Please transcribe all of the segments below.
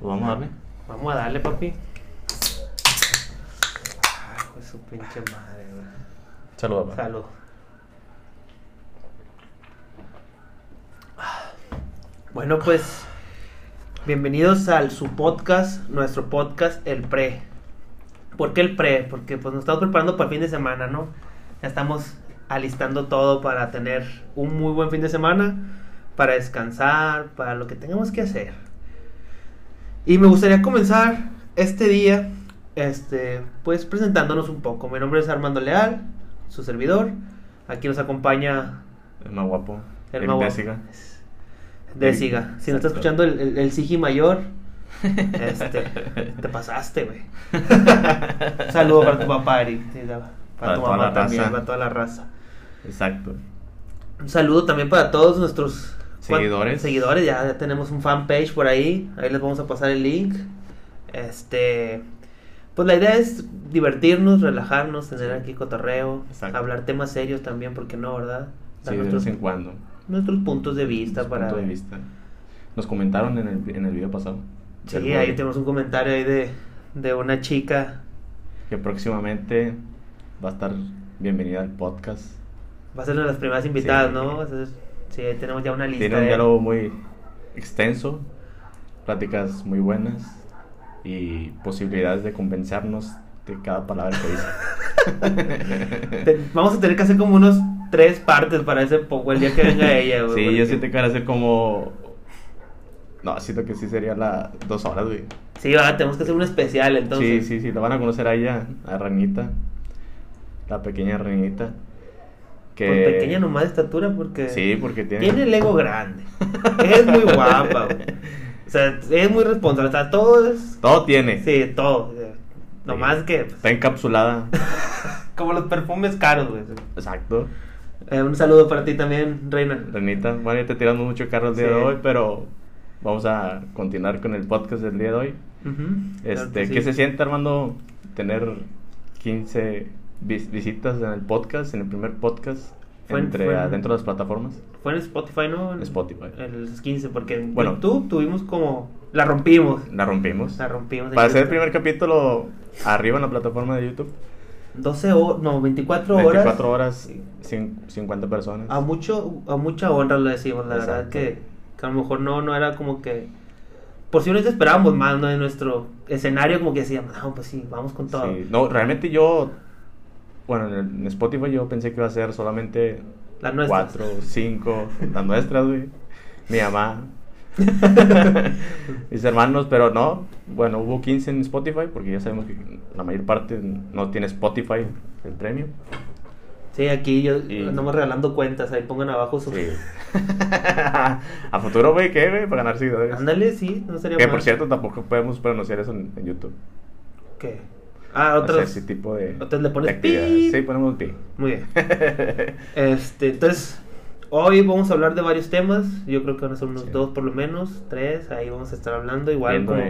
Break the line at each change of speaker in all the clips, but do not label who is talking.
Pues vamos a darle.
Vamos a darle, papi. Ay, pues su pinche madre, güey.
Saludos, papá.
Salud. Bueno, pues bienvenidos al su podcast, nuestro podcast El Pre. ¿Por qué el Pre? Porque pues nos estamos preparando para el fin de semana, ¿no? Ya estamos alistando todo para tener un muy buen fin de semana, para descansar, para lo que tengamos que hacer. Y me gustaría comenzar este día, este, pues presentándonos un poco. Mi nombre es Armando Leal, su servidor. Aquí nos acompaña
El más guapo.
el
El
más guapo.
Désiga.
Désiga. Si no está escuchando el, el, el Sigi mayor, este, te pasaste, güey. Un saludo para tu papá, Eric. Para,
Para
tu mamá
la
también,
raza.
para toda la raza.
Exacto.
Un saludo también para todos nuestros ¿cuán-
Seguidores.
Seguidores, ya, tenemos un fanpage por ahí. Ahí les vamos a pasar el link. Este. Pues la idea es divertirnos, relajarnos, tener aquí cotorreo,
Exacto.
hablar temas serios también, porque no, ¿verdad? Dar
Sí, de
nuestros,
vez en cuando.
nuestros puntos de vista
Su
para.
punto de vista. Nos comentaron en el, en el video pasado.
Sí, ahí tenemos un comentario ahí de, de una chica.
Que próximamente va a estar bienvenida al podcast.
Va a ser una de las primeras invitadas,
Sí.
¿no? Va a ser- sí, ahí tenemos ya una lista.
Tiene un
de-
diálogo muy extenso, pláticas muy buenas y posibilidades de convencernos de cada palabra que dice.
Vamos a tener que hacer como unos tres partes para ese poco el día que venga ella, güey.
Sí,
porque-
yo siento que van a ser como. No, siento que sí sería la dos horas, güey.
Sí, va, tenemos que hacer un especial entonces.
Sí, sí, sí, la van a conocer a ella, a Ranita, la pequeña Ranita. Que...
Con pequeña nomás de estatura porque
Sí, porque tiene.
tiene el ego grande. es muy guapa, güey. O sea, es muy responsable. O sea, todo es.
Todo tiene.
Sí, todo. Nomás que. pues,
Está encapsulada.
como los perfumes caros, güey.
Exacto.
Eh, un saludo para ti también, Reina.
Ranita, bueno, ya te tirando mucho carro el día
Sí.
de hoy, pero vamos a continuar con el podcast del día de hoy. Este,
que sí.
¿Qué se siente, Armando, tener 15 vis- visitas en el podcast, en el primer podcast,
Fue en-
entre,
fue en-
adentro de las plataformas?
Fue en Spotify, ¿no? En
Spotify.
El 15, porque en
Bueno.
YouTube tuvimos como. La rompimos.
La rompimos.
La rompimos.
Para hacer el primer capítulo arriba en la plataforma de YouTube,
12 horas. No, 24 horas.
24 horas, cin- 50 personas.
A, mucho, a mucha honra lo decimos, la verdad que, que a lo mejor no, no era como que. Por si nos esperábamos más, ¿no? En nuestro escenario, como que decíamos, no, pues sí, vamos con todo.
Sí, No, realmente yo, bueno, en, Spotify yo pensé que iba a ser solamente
Las nuestras.
4, 5, las nuestras, güey. Mi mamá. Mis hermanos, pero no. Bueno, hubo 15 en Spotify porque ya sabemos que la mayor parte no tiene Spotify el premio.
Sí, aquí yo
Y-
andamos regalando cuentas, ahí pongan abajo su.
Sí. A futuro, güey, ¿qué, güey? Para ganar seguidores.
Ándale, sí, no sería
Que
mal.
por cierto tampoco podemos pronunciar eso en, en YouTube.
¿Qué? Ah,
O sea,
otros.
ese tipo de.
otros le pones pi.
Sí, ponemos pi.
Muy bien. Este, entonces, hoy vamos a hablar de varios temas. Yo creo que van a ser unos
Sí.
dos por lo menos, tres. Ahí vamos a estar hablando. Igual como,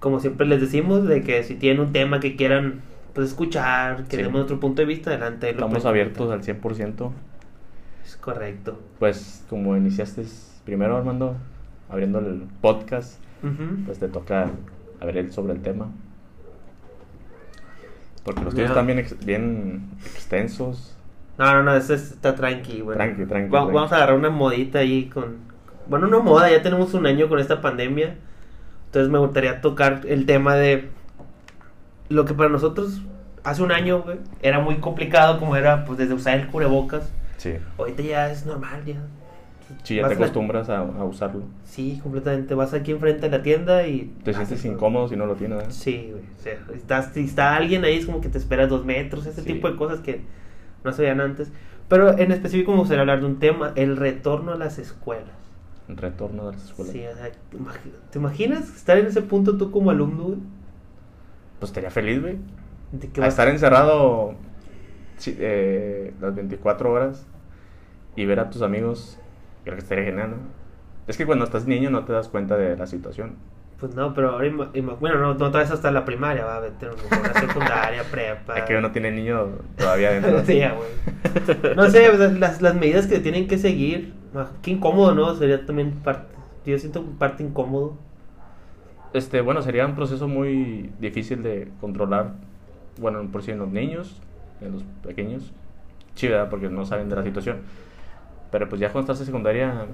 como siempre les decimos, de que si tienen un tema que quieran pues escuchar, que
Sí.
demos nuestro punto de vista, adelante. lo
Estamos abiertos al 100%.
Es correcto.
Pues como iniciaste primero, Armando, abriendo el podcast, pues te toca abrir sobre el tema. Porque los tuyos están bien, ex- bien extensos.
No, no, no, ese está tranqui, güey.
Tranqui, tranqui,
Va-
tranqui.
Vamos a agarrar una modita ahí con... Bueno, no moda, ya tenemos un año con esta pandemia. Entonces me gustaría tocar el tema de lo que para nosotros hace un año, güey, era muy complicado, como era pues desde usar el cubrebocas.
Sí.
Ahorita ya es normal, ya.
Sí, ya
Vas
te
a la-
acostumbras a, a usarlo.
Sí, completamente. Vas aquí enfrente de la tienda y...
Te sientes incómodo si no lo tienes, ¿verdad?
Sí, güey. O sea, estás- si está alguien ahí, es como que te esperas dos metros, ese
Sí.
tipo de cosas que no se veían antes. Pero en específico me gustaría hablar de un tema, el retorno a las escuelas.
El retorno de las escuelas.
Sí, o sea, ¿te imaginas estar en ese punto tú como alumno, güey?
Pues estaría feliz, güey. A estar encerrado sí, eh, las 24 horas y ver a tus amigos, creo que estaría genial, ¿no? Es que cuando estás niño no te das cuenta de la situación.
Pues no, pero ahora, bueno, no, no todavía hasta la primaria, va a ver, la secundaria, prepa.
Es que uno tiene niño todavía dentro.
Sí, güey. No sé, las, las medidas que tienen que seguir. ah, Qué incómodo, ¿no? Sería también parte. Yo siento parte incómodo.
Este, bueno, sería un proceso muy difícil de controlar, bueno, por si en los niños, en los pequeños, sí, ¿verdad? Porque no saben de la situación. Pero pues ya cuando estás en secundaria,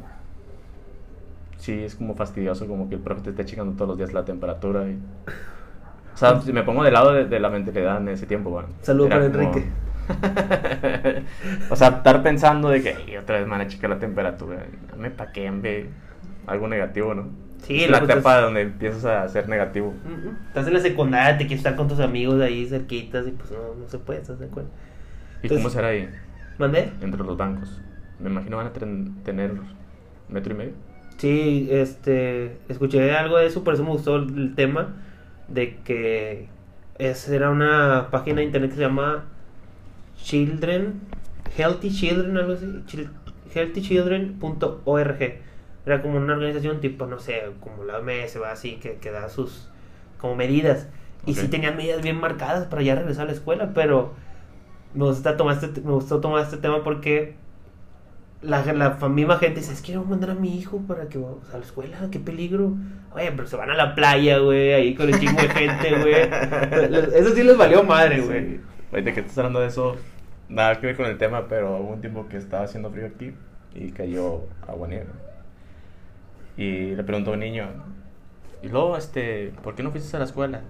sí es como fastidioso, como que el profe te esté checando todos los días la temperatura. Y... O sea, me pongo del lado de, de la mentalidad en ese tiempo, bueno.
Saludos para
como-
Enrique.
o sea, estar pensando de que "Ay, otra vez me van a checar la temperatura. Dame pa' que ve algo negativo, ¿no?
Sí,
es la etapa
estás-
donde empiezas a ser negativo.
Ujú. Estás en la secundaria, te quieres estar con tus amigos ahí cerquitas y pues no, no se puede, ¿estás de acuerdo?
¿Y
Entonces-
cómo será ahí?
¿Mandé?
Entre los bancos. Me imagino van a ten- tener metro y medio.
Sí, este, escuché algo de eso, por eso me gustó el tema de que es, era una página de internet que se llama Children, Healthy Children, algo así, chil- healthychildren.org. Era como una organización tipo, no sé, como la OMS, va así, que, que da sus como medidas. Y sí tenían medidas bien marcadas para ya regresar a la escuela, pero me gusta tomar este, me gustó tomar este tema porque la, la misma gente dice, es que quiero mandar a mi hijo para que vaya a la escuela, qué peligro. Oye, pero se van a la playa, güey, ahí con el chingo de gente, güey. Eso sí les valió madre, güey.
Sí. Ahorita que estás hablando de eso, nada que ver con el tema, pero hubo un tiempo que estaba haciendo frío aquí y cayó agua nieve. Y le preguntó a un niño, y luego, este, ¿por qué no fuiste a la escuela?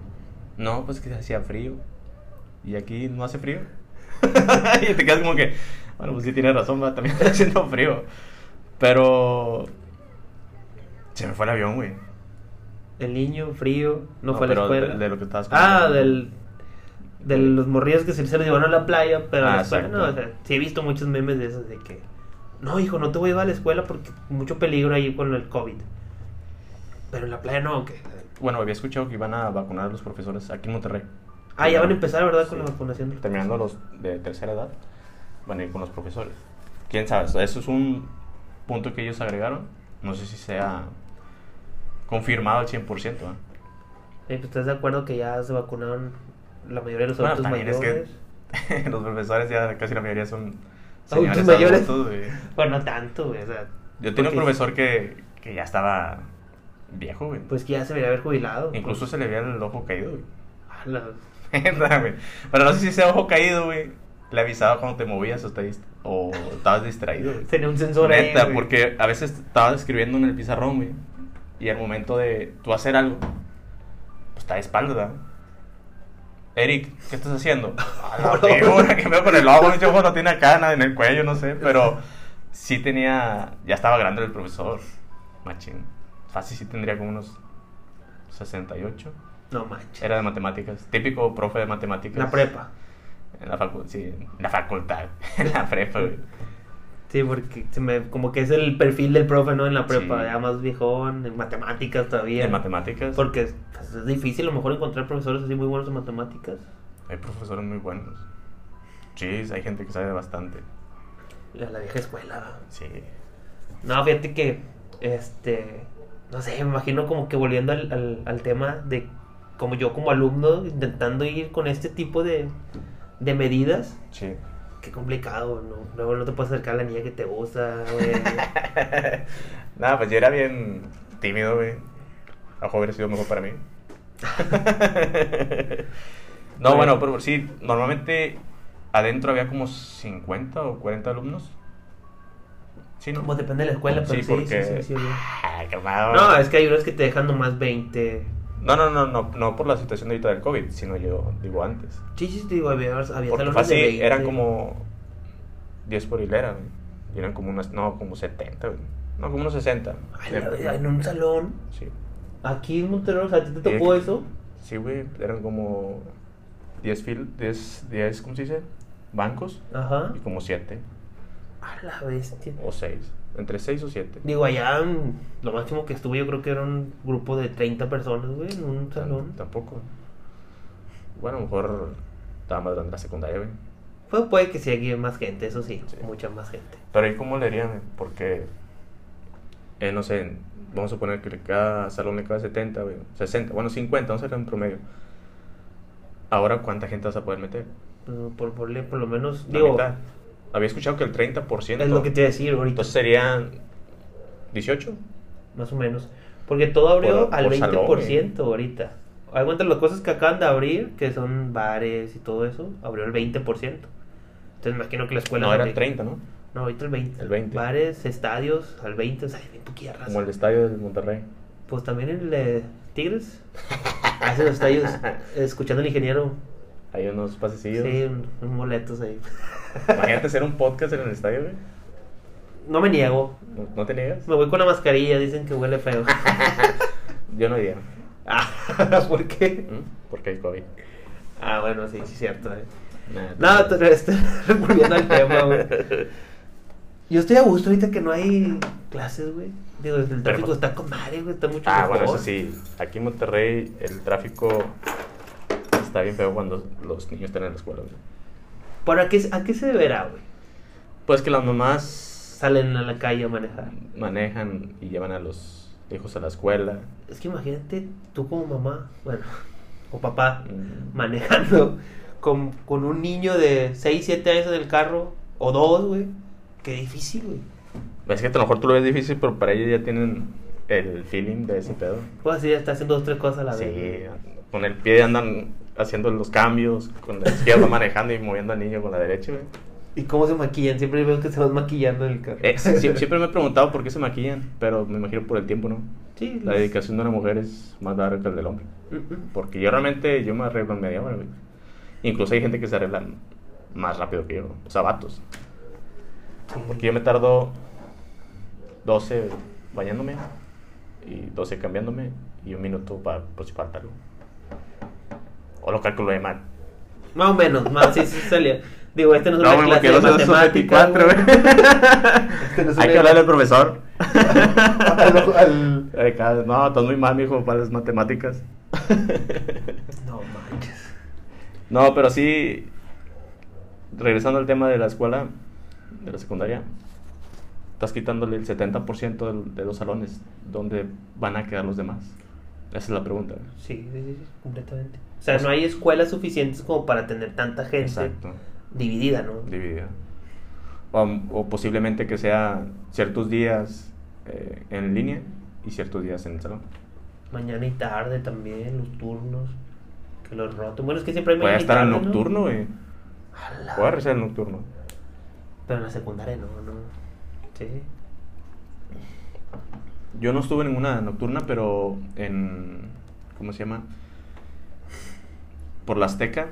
No, pues que hacía frío. ¿Y aquí no hace frío? y te quedas como que, bueno, pues sí tienes razón, va, también está haciendo frío. Pero se me fue el avión, güey.
El niño, frío, no, fue a la escuela.
De, de lo que estabas
ah, del... De los morrillos que se, los llevaron a la playa, pero a la
Ah,
escuela no. O sea, sí he visto muchos memes de esos de que... No, hijo, no te voy a llevar a la escuela porque mucho peligro ahí con el COVID. Pero en la playa no, que...
Bueno, había escuchado que iban a vacunar a los profesores aquí en Monterrey.
Ah, ya van a empezar, ¿verdad? Con
Sí.
la vacunación.
Terminando los de tercera edad, van a ir con los profesores. ¿Quién sabe? Eso es un punto que ellos agregaron. No sé si sea confirmado al 100%. ¿eh?
Eh, pues, ¿Estás de acuerdo que ya se vacunaron la mayoría de los
Bueno,
adultos
también es
mayores?
que los profesores ya casi la mayoría son
Adultos mayores.
adultos, güey.
Bueno, no tanto, güey. O sea,
Yo tenía un profesor que, que ya estaba viejo, güey.
Pues que ya se debería haber jubilado.
Incluso
Pues,
se le veía el ojo caído, güey.
a la-
Neta, güey. Pero no sé si sea ojo caído, güey. Le avisaba cuando te movías o, te o estabas distraído, güey.
Tenía un sensor ahí,
Neta,
güey.
porque a veces estabas escribiendo en el pizarrón, güey. Y al momento de tú hacer algo, pues está de espalda. Eric, ¿qué estás haciendo? A la figura que veo con el ojo, ojo no tiene nada en el cuello, no sé, pero sí tenía, ya estaba grande el profesor, machín. Fácil sí tendría como unos 68.
No manches.
Era de matemáticas, típico profe de matemáticas.
La prepa.
En la facultad, sí, en la facultad, en la prepa, güey.
Sí, porque se me, como que es el perfil del profe, ¿no? En la prepa,
Sí.
ya más viejón, en matemáticas todavía.
En matemáticas.
Porque pues, es difícil a lo mejor encontrar profesores así muy buenos en matemáticas.
Hay profesores muy buenos. Sí, hay gente que sabe bastante.
La, la vieja escuela.
Sí.
No, fíjate que, este, no sé, me imagino como que volviendo al, al, al tema de como yo como alumno intentando ir con este tipo de, de medidas.
Sí.
Qué complicado, ¿no? Luego no te puedes acercar a la niña que te gusta, güey.
Nada, pues yo era bien tímido, güey. A lo hubiera sido mejor para mí. no, bueno, pero sí, normalmente adentro había como 50 o 40 alumnos. Sí, ¿no?
Como depende de la escuela, pero
Sí,
sí,
porque...
sí, sí, sí, sí.
Ah, calmado.
No, es que hay unos que te dejan nomás 20.
No, no, no, no, no por la situación de ahorita del COVID, sino yo digo antes.
Sí, sí, te digo, había, había
Porque así,
de 20.
eran como 10 por hilera, güey. Y eran como unas, no, como 70, güey. No, como unos 60.
Ay, la en un salón.
Sí.
Aquí en Monterrey, o sea, ¿a ti te tocó
aquí-
eso?
Sí, güey, eran como 10 fil, 10, 10, ¿cómo se dice? Bancos
Ajá.
y como 7
A la bestia.
o 6, entre 6 o 7.
Digo, allá mm, lo máximo que estuve yo creo que era un grupo de 30 personas, güey, en un salón.
Tampoco. Bueno, a lo mejor estaba más grande la secundaria, güey.
Pues puede que sí haya más gente, eso sí,
Sí.
mucha más gente.
Pero ahí cómo le harían, porque, eh, no sé, vamos a suponer que cada salón le cabe 70, güey, 60, bueno, 50, vamos a hacer en promedio. Ahora, ¿cuánta gente vas a poder meter?
Pues, por, por, por lo menos,
La
digo,
mitad. Había escuchado que el 30%.
es lo que te iba a decir ahorita,
Entonces serían 18.
más o menos. Porque todo abrió
Por-
al
por
20%
salón,
ahorita. Hay cuenta las cosas que acaban de abrir, que son bares y todo eso, abrió el 20%. Entonces me imagino que la escuela...
No, era
también-
30, ¿no?
No, ahorita el 20.
El 20.
Bares, estadios, al 20, o sea, bien poquilla raza.
Como el estadio del Monterrey.
Pues también el de Tigres. Hace los estadios escuchando al ingeniero.
Hay unos pasecillos.
Sí, un- unos boletos ahí.
Imagínate hacer un podcast en el estadio, güey.
No me niego.
¿No, no te niegas?
Me voy con la mascarilla, dicen que huele feo.
Yo no iría.
ah, ¿por qué?
¿Mm? Porque hay COVID.
Ah, bueno, sí, sí, es cierto. eh.
Nah,
No, te- este, volviendo al tema, güey. Yo estoy a gusto ahorita que no hay clases, güey. Digo, el tráfico
pues-
está con madre, güey. Está mucho
Ah,
mejor.
bueno, eso sí. Aquí en Monterrey el tráfico está bien feo cuando los niños están en la escuela. güey.
¿Pero a qué, a qué se deberá, güey?
Pues que las mamás
Salen a la calle a manejar.
manejan y llevan a los hijos a la escuela.
Es que imagínate tú como mamá, bueno, o papá,
Mm.
manejando con, con un niño de 6, 7 años en el carro, o dos, güey. Qué difícil, güey.
Es que a lo mejor tú lo ves difícil, pero para ellos ya tienen el feeling de ese pedo.
Pues así ya está haciendo dos, tres cosas a la
Sí,
vez.
con el pie andan haciendo los cambios, con la izquierda manejando y moviendo al niño con la derecha, güey.
¿Y cómo se maquillan? Siempre veo que se van maquillando en el carro.
Eh, siempre me he preguntado por qué se maquillan, pero me imagino por el tiempo, ¿no?
Sí,
La dedicación de una mujer es más larga que el del hombre.
Mm.
Porque yo realmente, yo me arreglo en media hora, güey. Incluso hay gente que se arregla más rápido que yo, o sea, vatos. Porque yo me tardo 12 bañándome y 12 cambiándome y un minuto para si falta algo. O lo calculo de mal.
Más o menos, más, sí, sí salía. Digo, este no es
No,
una
güey,
clase
porque
de
no
matemáticas,
24,
güey.
güey.
Este no es
Hay que hablarle al profesor.
Al- al-
No, estás muy mal, mijo, para las matemáticas.
No manches.
No, pero sí, regresando al tema de la escuela, de la secundaria, estás quitándole el 70% del- de los salones. ¿Dónde van a quedar los demás? Esa es la pregunta.
Sí, sí, sí, completamente. O sea, no hay escuelas suficientes como para tener tanta gente
Exacto,
dividida, ¿no?
dividida. O, o posiblemente que sea ciertos días eh, en línea y ciertos días en el salón.
Mañana y tarde también, los turnos. Que los roten. Bueno, es que siempre hay mañana y
estar en
tarde, ¿no?
nocturno, güey.
Ala.
Puede regresar el nocturno.
Pero en la secundaria no, no. Sí.
Yo no estuve en ninguna nocturna, pero en. ¿Cómo se llama? Por la Azteca,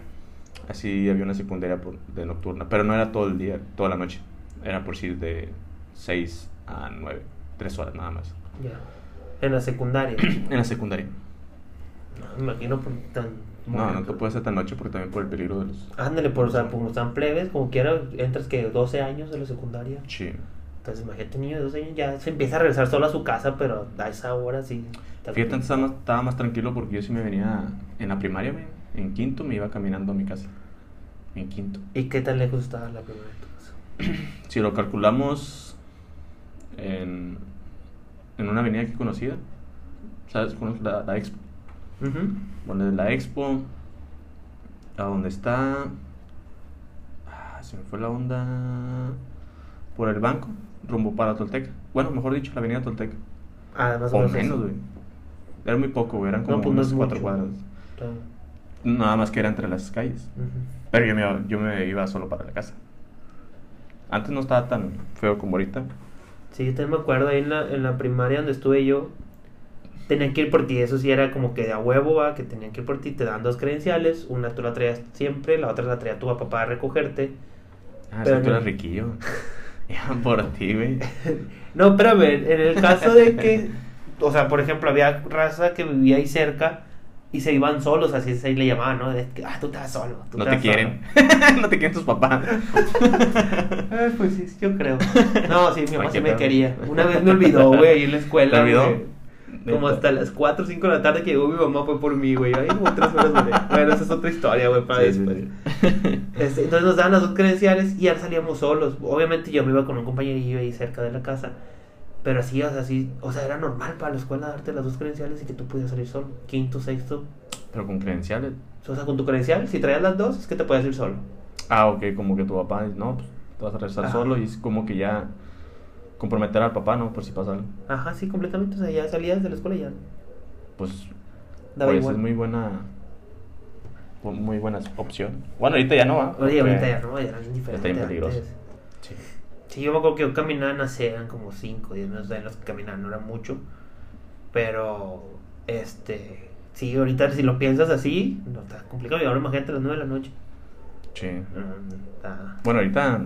así había una secundaria por- de nocturna, pero no era todo el día, toda la noche. Era por sí de 6 a 9, 3 horas nada más.
Ya. En la secundaria.
En la secundaria.
no, me imagino por tan.
No, no te puedes hacer tan noche porque también por el peligro de los.
Ándale, por, o sea, como están plebes, como quiera, entras que 12 años de la secundaria.
Sí.
Entonces, imagínate, un niño de 12 años ya se empieza a regresar solo a su casa, pero a esa hora sí.
Fíjate, antes estaba más, estaba más tranquilo porque yo sí me venía en la primaria, güey, en quinto me iba caminando a mi casa. En quinto.
¿Y qué tan lejos estaba la primera de tu casa?
Si lo calculamos en, en una avenida que conocida, ¿sabes? Conoces la, la Expo. Bueno, de la Expo a donde está. Ah, se me fue la onda. Por el banco, rumbo para Tolteca. Bueno, mejor dicho, la avenida Tolteca.
Ah, más o
O
menos.
güey. Era muy poco, güey. Eran
No,
como
pues no
unas cuatro cuadras.
Claro.
Nada más que era entre las calles. Pero yo me, iba, yo me iba solo para la casa. Antes no estaba tan feo como ahorita.
Sí, yo también me acuerdo ahí en la, en la primaria donde estuve yo. Tenían que ir por ti, eso sí era como que de a huevo, va, que tenían que ir por ti, te dan dos credenciales, una tú la traías siempre, la otra la traía tu papá para recogerte.
Ah,
Pero
tú
no-
eras riquillo. Iban por ti, güey.
No, pero a ver, en el caso de que, o sea, por ejemplo, había raza que vivía ahí cerca y se iban solos, así ahí le llamaban, ¿no? De ah, tú estás solo. tú
No te quieren. no te quieren tus papás.
solo". Ah, pues sí, yo creo. No, sí, mi mamá sí me quería. Una vez me olvidó, güey, ahí en la escuela.
¿Te olvidó?
Como hasta las 4 o 5 de la tarde que llegó mi mamá fue por mí, güey. Ahí como tres horas, güey. Bueno, esa es otra historia, güey, para
Sí,
después.
sí.
Este, entonces nos daban las dos credenciales y ya salíamos solos. Obviamente yo me iba con un compañerillo ahí cerca de la casa. Pero así, o sea, sí, o sea, era normal para la escuela darte las dos credenciales y que tú pudieras salir solo. Quinto, sexto.
Pero con credenciales.
O sea, con tu credencial, si traías las dos, es que te puedes ir solo.
Ah, ok, como que tu papá dice, no, pues te vas a regresar
Ajá.
solo y es como que ya comprometer al papá, ¿no? Por si pasa algo.
Ajá, sí, completamente. O sea, ya salías de la escuela y ya.
Pues
Daba
por eso
igual.
es muy buena muy buena opción. Bueno, ahorita ya no va.
Oye, ahorita ya no, ya era bien diferente.
bien peligroso.
antes.
Sí.
Sí, yo me acuerdo que yo caminaba en ACE, eran como 5, 10 minutos en los que caminaba, no era mucho. Pero, este, sí, ahorita si lo piensas así, no está complicado. Y ahora imagínate a las 9 de la noche.
Sí.
Mm, Está,
Bueno, ahorita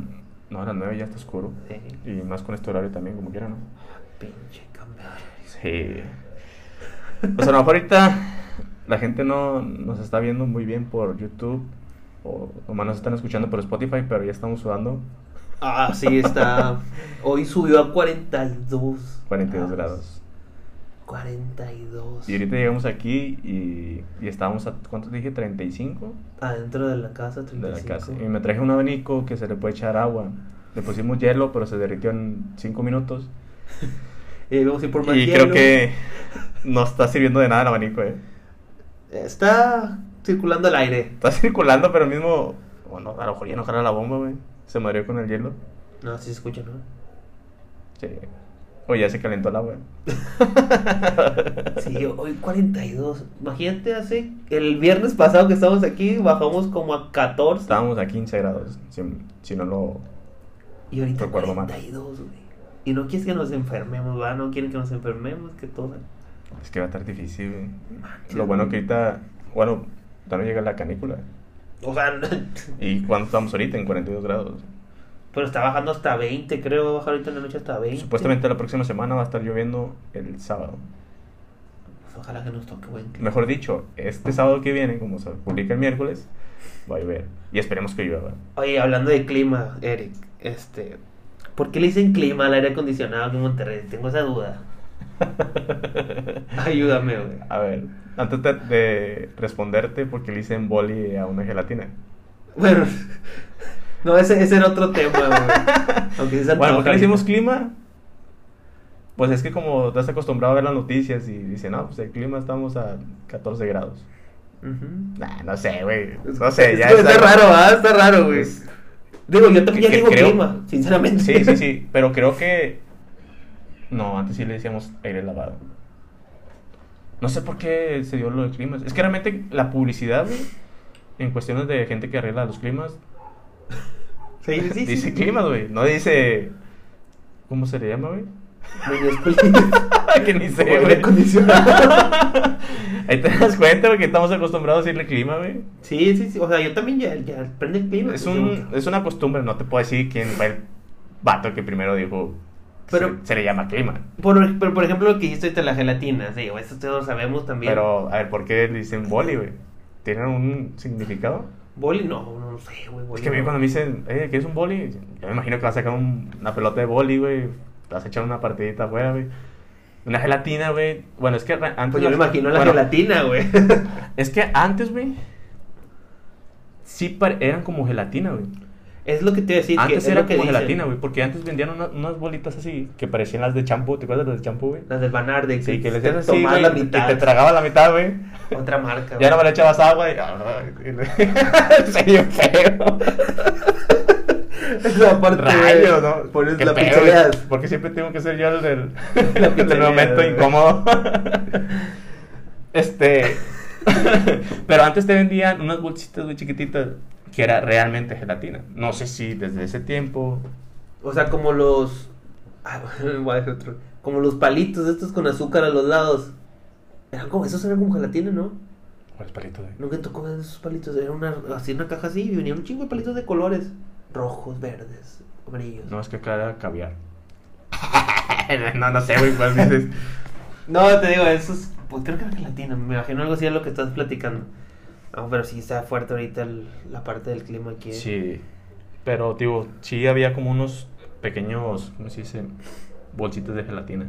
no, a las 9 ya está oscuro.
sí,
Y más con este horario también, como quiera, ¿no?
pinche cambio.
Sí. Pues a lo mejor ahorita la gente no nos está viendo muy bien por YouTube. O nomás nos están escuchando por Spotify, pero ya estamos sudando
Ah, sí, está. Hoy subió a 42.
42 grados.
42.
Y ahorita llegamos aquí y, y estábamos a, ¿cuánto dije? 35
Adentro de la casa,
de
35.
la casa. Y me traje un abanico que se le puede echar agua. Le pusimos hielo, pero se derritió en 5 minutos.
Y vamos a ir por más
Y
hielo.
creo que no está sirviendo de nada el abanico, eh.
Está circulando el aire.
Está circulando, pero mismo. Bueno, a lo mejor ya no jala la bomba, güey. Se mareó con el hielo.
No, sí se escucha, ¿no?
Sí. O ya se calentó el agua.
Sí, hoy 42. Imagínate, hace. El viernes pasado que estábamos aquí, bajamos como a 14.
Estábamos a 15 grados. Si, si no lo.
Y ahorita
Recuerdo mal.
42, güey. Y no quieres que nos enfermemos, ¿va? No quieren que nos enfermemos, que todo.
Es que va a estar difícil, güey. Lo bueno que ahorita. Bueno, ya no llega la canícula.
O sea,
¿Y cuánto estamos ahorita? En 42 grados.
pero está bajando hasta 20, creo. Va a bajar ahorita en la noche hasta 20.
Supuestamente la próxima semana va a estar lloviendo el sábado.
Pues ojalá que nos toque buen clima.
Mejor dicho, este sábado que viene, como se publica el miércoles, va a llover. Y esperemos que llueva.
Oye, hablando de clima, Eric, este. ¿Por qué le dicen clima al aire acondicionado aquí en Monterrey? Tengo esa duda. Ayúdame, güey.
A ver, antes de, de responderte, porque le dicen boli a una gelatina.
Bueno, no, ese, ese era otro tema, güey.
Bueno, ¿por qué le
ahorita.
clima? Pues es que como estás acostumbrado a ver las noticias y dicen, no, pues el clima estamos a 14 grados. Nah, no sé, güey. No sé, ya está-
está raro, ¿ah? Está raro, güey. Digo, yo también digo
creo-
clima, sinceramente.
Sí, sí, sí, pero creo que... No, antes sí le decíamos aire lavado. No sé por qué se dio lo de climas. Es que realmente la publicidad, güey, en cuestiones de gente que arregla los climas,
Sí, sí, sí.
dice
sí.
climas, güey. No dice... ¿Cómo se le llama, güey?
Culitos.
que ni sé, güey. Ahí te das cuenta, güey, que estamos acostumbrados a decirle clima, güey.
Sí, sí, sí. O sea, yo también ya, ya prende el clima.
Es,
pues,
un, es una costumbre, no te puedo decir quién fue el vato que primero dijo.
Pero-
se, se le llama clima.
Por, pero, por ejemplo, lo que dijiste de la gelatina, sí, eso todos sabemos también.
Pero, a ver, ¿por qué le dicen boli, güey? ¿Tienen un significado?
Boli, no, no, sé, güey.
Es que a mí cuando me dicen, eh, ¿qué es un boli? Yo me imagino que vas a sacar un- una pelota de boli, güey. Vas a echar una partidita afuera, güey. Una gelatina, güey. Bueno, es que antes.
Pues yo me imagino la
bueno,
gelatina, güey.
Es que antes, güey. Sí, eran como gelatina, güey.
Es lo que te iba a decir. que
Antes
es
era
que
como gelatina, güey, porque antes vendían una- unas bolitas así que parecían las de champú. ¿Te acuerdas de las de champú, güey?
Las del Banar, de
Sí, que hacías así, güey,
la mitad.
te tragaba la mitad, güey.
Otra marca,
Ya no me
güey.
le echabas agua y... y le- Se dio feo.
Esa parte,
Rayos,
güey,
¿no?
Pones
Qué
la
güey, Porque siempre tengo que ser yo el del, del momento
güey.
incómodo. Este... Pero antes te vendían unas bolsitas muy chiquititas que era realmente gelatina. No sé si desde ese tiempo...
O sea, como los. Ah, voy a decir otro. Como los palitos estos con azúcar a los lados. Eran como, esos eran como gelatina, ¿no?
¿Cuál es palito, güey?
Nunca tocó ver esos palitos. Era una, así una caja así y venían un chingo de palitos de colores. Rojos, verdes, amarillos.
No, es que acá era caviar. no, no sé, güey, cuál dices.
No, te digo, esos. Pues creo que era gelatina. Me imagino algo así de lo que estás platicando. No, pero sí está fuerte ahorita el- la parte del clima aquí. ¿eh?
Sí, pero, digo, sí había como unos pequeños, ¿cómo se dice? Bolsitas de gelatina.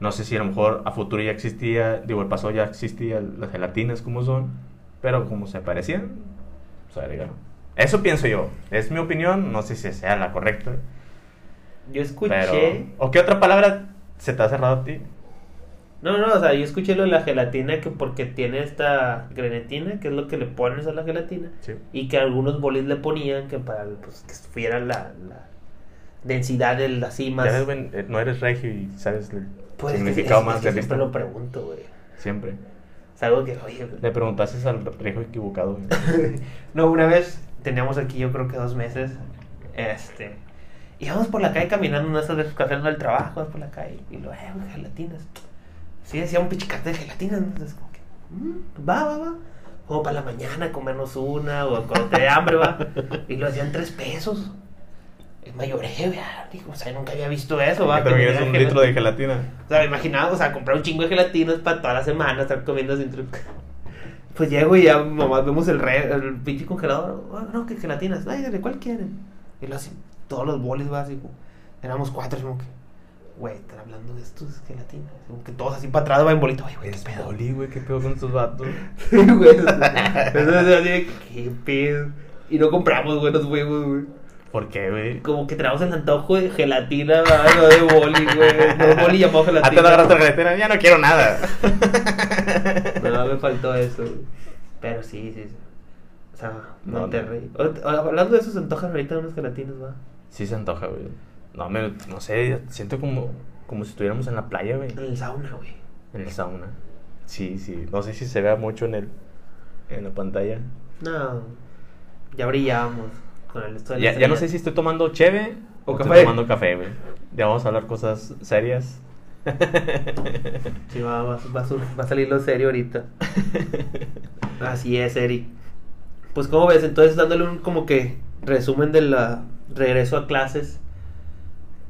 No sé si a lo mejor a futuro ya existía, digo, el pasado ya existía las gelatinas como son, pero como se parecían, pues agregaron. Eso pienso yo, es mi opinión, no sé si sea la correcta.
Yo escuché.
Pero, ¿O qué otra palabra se te ha cerrado a ti?
No, no, o sea, yo escuché lo de la gelatina que porque tiene esta grenetina, que es lo que le pones a la gelatina,
Sí.
y que algunos bolis le ponían que para pues, que fuera la, la, densidad del así más.
Ya eh, no eres regio y sabes el
Pues es que-
significado más
es que
de
siempre lo pregunto, güey.
Siempre.
Es algo que, oye,
Le preguntaste al regio equivocado. güey.
No, una vez teníamos aquí, yo creo que dos meses, este, íbamos por la calle caminando, de veces que haciendo el trabajo, por la calle, y lo, eh, güey, gelatinas. Sí, decía un pichicate de gelatinas, ¿no? Entonces, como que, "Mm, va, va, va. Como para la mañana, comernos una, o cuando te dé hambre, va. Y lo hacían tres pesos. Es mayoré, ya, digo, o sea, nunca había visto eso, va.
Pero
me
un litro de
gelatina.
gelatina.
O sea, me imaginaba, o sea, comprar un chingo de gelatinas para toda la semana, estar comiendo sin truco. Pues llego y ya mamá vemos el, re, el pinche congelador. "Ah, no, que gelatinas. Ay, ¿de cuál quieren? Y lo hacen todos los boles básicos. Éramos cuatro, como que, güey, están hablando de estos gelatinas. Como que todos así para atrás va en bolito. Ay, güey, qué pedo.
güey, qué pedo con estos vatos.
Sí, güey. Entonces, así de, qué pedo. Y no compramos buenos huevos, güey.
¿Por qué, güey?
Como que traemos el antojo de gelatina, no de boli, güey. No, boli llamado gelatina.
De agarraste la gelatina, ya no quiero nada.
No, me faltó eso. güey. Pero sí, sí, sí. O sea,
No,
Monterrey. Ahorita- Hablando de eso, se antojan ahorita unas gelatinas, va.
Sí se antoja, güey. No, me, no sé, siento como, como si estuviéramos en la playa, güey.
En el sauna, güey.
En el sauna. Sí, sí. No sé si se vea mucho en el en la pantalla.
No. Ya brillábamos con el esto de la
Ya, ya no sé si estoy tomando cheve
O
o,
café.
estoy tomando café, güey. Ya vamos a hablar cosas serias.
Sí, va, va, va va a salir lo serio ahorita. Así es, Eric. Pues, ¿cómo ves? Entonces, dándole un como que resumen del regreso a clases.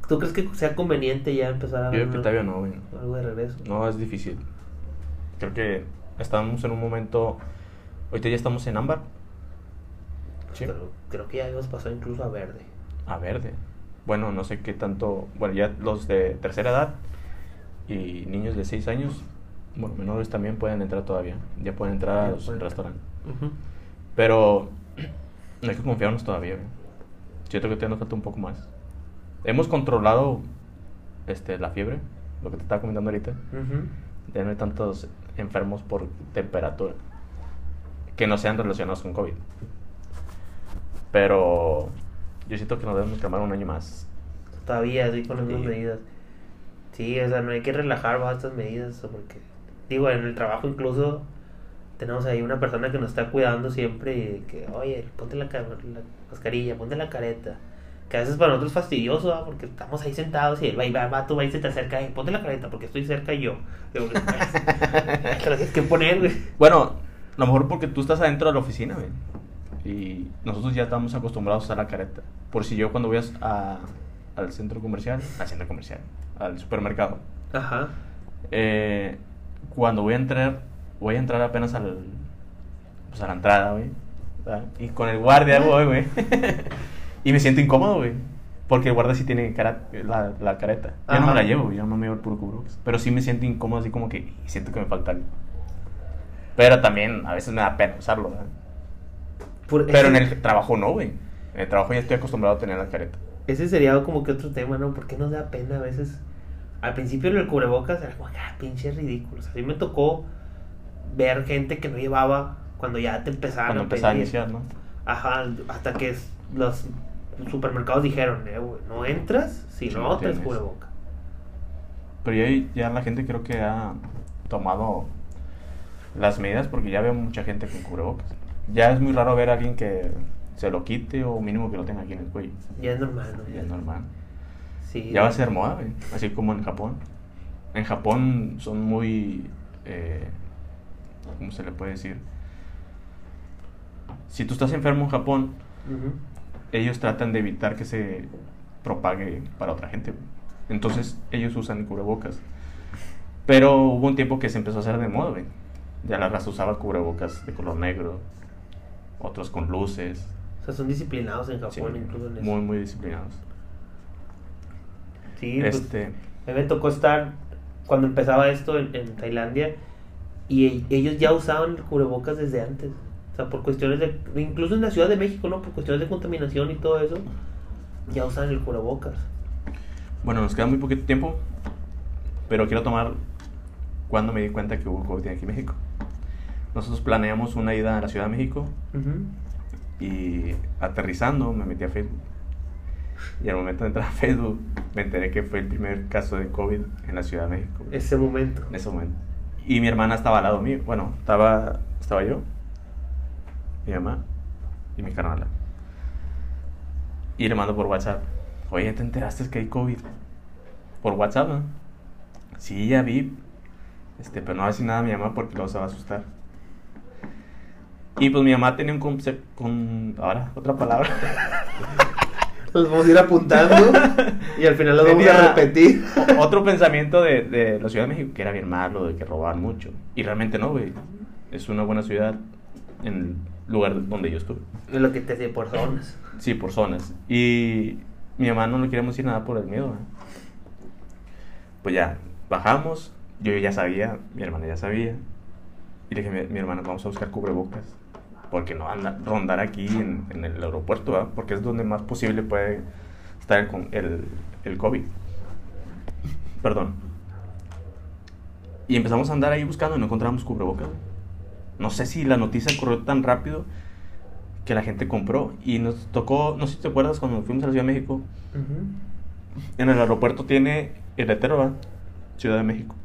¿Tú crees que sea conveniente ya empezar a
Yo creo que todavía no, güey.
algo de regreso?
No, es difícil. Creo que estamos en un momento. Ahorita ya estamos en ámbar. Sí.
Pero creo que ya habíamos pasado incluso a verde.
A verde. Bueno, no sé qué tanto. Bueno, ya los de tercera edad y niños de 6 años, bueno, menores también pueden entrar todavía. Ya pueden entrar a los restaurantes. Pero no hay que confiarnos todavía. güey. Siento que todavía nos falta un poco más. Hemos controlado este, la fiebre, lo que te estaba comentando ahorita.
Ujú.
Ya no hay tantos enfermos por temperatura que no sean relacionados con COVID. Pero yo siento que nos debemos calmar un año más.
Todavía, sí, con las mismas
Sí.
medidas. Sí, o sea, no hay que relajar bajo estas medidas, porque, digo, en el trabajo incluso tenemos ahí una persona que nos está cuidando siempre y que, oye, ponte la mascarilla, ponte la careta. Que a veces para nosotros es fastidioso, ¿va? porque estamos ahí sentados y el va y va, va, tú va y se te acerca, y ponte la careta porque estoy cerca y yo. Digo, pues, la tienes que poner, güey.
Bueno, a lo mejor porque tú estás adentro de la oficina, güey. Y nosotros ya estamos acostumbrados a la careta. Por si yo cuando voy a- a- al centro comercial, al centro comercial, al supermercado,
Ajá.
eh, cuando voy a entrar, voy a entrar apenas al, pues a la entrada, güey. ¿verdad? Y con el guardia voy, güey. y me siento incómodo, güey. Porque el guardia sí tiene cara- la, la careta. Yo no me la llevo, yo no me llevo el puro cubrebocas. Pero sí me siento incómodo, así como que siento que me falta algo. Pero también a veces me da pena usarlo, ¿verdad?
Por-
Pero en el trabajo no, güey. En el trabajo ya estoy acostumbrado a tener la careta.
Ese sería como que otro tema, ¿no? Porque nos da pena a veces. Al principio en el cubrebocas era como, ah, pinche ridículo. A mí me tocó ver gente que no llevaba cuando ya te empezaban
Cuando
a
a iniciar, ¿no?
Ajá, hasta que los supermercados dijeron, eh, no entras si no
no
traes cubrebocas.
Pero ya, ya la gente creo que ha tomado las medidas porque ya veo mucha gente con cubrebocas. Ya es muy raro ver a alguien que se lo quite o mínimo que lo tenga aquí en el cuello.
Ya es normal, ¿no?
Ya es normal.
Sí.
Ya va a ser moda, güey. Así como en Japón. En Japón son muy... eh, ¿Cómo se le puede decir? Si tú estás enfermo en Japón. Ellos tratan de evitar que se propague para otra gente. Entonces ellos usan cubrebocas. Pero hubo un tiempo que se empezó a hacer de moda, güey. Ya la raza usaba cubrebocas de color negro, otros con luces.
O sea, son disciplinados en
Sí,
Japón, incluso en eso.
muy, muy disciplinados.
Sí, pues,
Este,
A mí me tocó estar cuando empezaba esto en, en Tailandia y e- ellos ya usaban cubrebocas desde antes. Sea, por cuestiones de. Incluso en la Ciudad de México, ¿no? Por cuestiones de contaminación y todo eso, ya usan el cubrebocas.
bueno, nos queda muy poquito tiempo, pero quiero tomar cuando me di cuenta que hubo COVID aquí en México. Nosotros planeamos una ida a la Ciudad de México
Ujú.
y aterrizando me metí a Facebook. Y al momento de entrar a Facebook, me enteré que fue el primer caso de COVID en la Ciudad de México.
Ese momento.
En ese momento. Y mi hermana estaba al lado mío. Bueno, estaba, estaba yo, mi mamá y mi carnala. Y le mando por WhatsApp. Oye, ¿te enteraste que hay COVID? Por WhatsApp, ¿no? Sí, ya vi. Este, pero no decir nada a mi mamá porque luego se va a asustar. Y pues mi mamá tenía un concepto con... Ahora, otra palabra.
Los vamos a ir apuntando y al final los vamos a repetir.
Otro pensamiento de, de la Ciudad de México que era bien malo, de que robaban mucho. Y realmente no, güey. Es una buena ciudad en lugar donde yo estuve.
Es lo que te decía por zonas.
Sí, por zonas. Y mi mamá no le queríamos decir nada por el miedo. ¿eh? Pues ya, bajamos. Yo ya sabía, mi hermana ya sabía. Y le dije mi, mi hermana, vamos a buscar cubrebocas. Porque no anda, rondar aquí en, en el aeropuerto, ¿verdad? Porque es donde más posible puede estar el, el, el COVID. Perdón. Y empezamos a andar ahí buscando y no encontramos cubrebocas. No sé si la noticia corrió tan rápido que la gente compró y nos tocó, no sé si te acuerdas cuando fuimos a la Ciudad de México, en el aeropuerto tiene ¿verdad? Ciudad de México.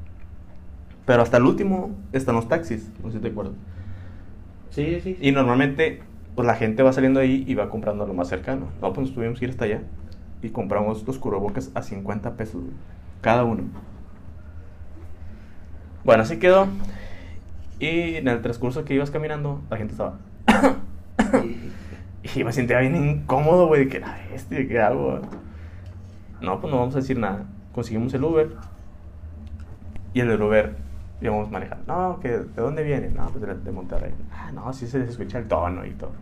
Pero hasta el último están los taxis, no sé si te acuerdas.
Sí, sí.
Y normalmente, pues la gente va saliendo ahí y va comprando lo más cercano. No, pues nos tuvimos que ir hasta allá y compramos los cubrebocas a 50 pesos, cada uno. Bueno, así quedó. Y en el transcurso que ibas caminando, la gente estaba. Y me sentía bien incómodo, güey, de que la bestia, ¿qué hago? No, pues no vamos a decir nada. Conseguimos el Uber. Y el del Uber íbamos manejando. No, que ¿de dónde viene? No, pues de, de Monterrey. Ah, no, sí se escucha el tono y todo.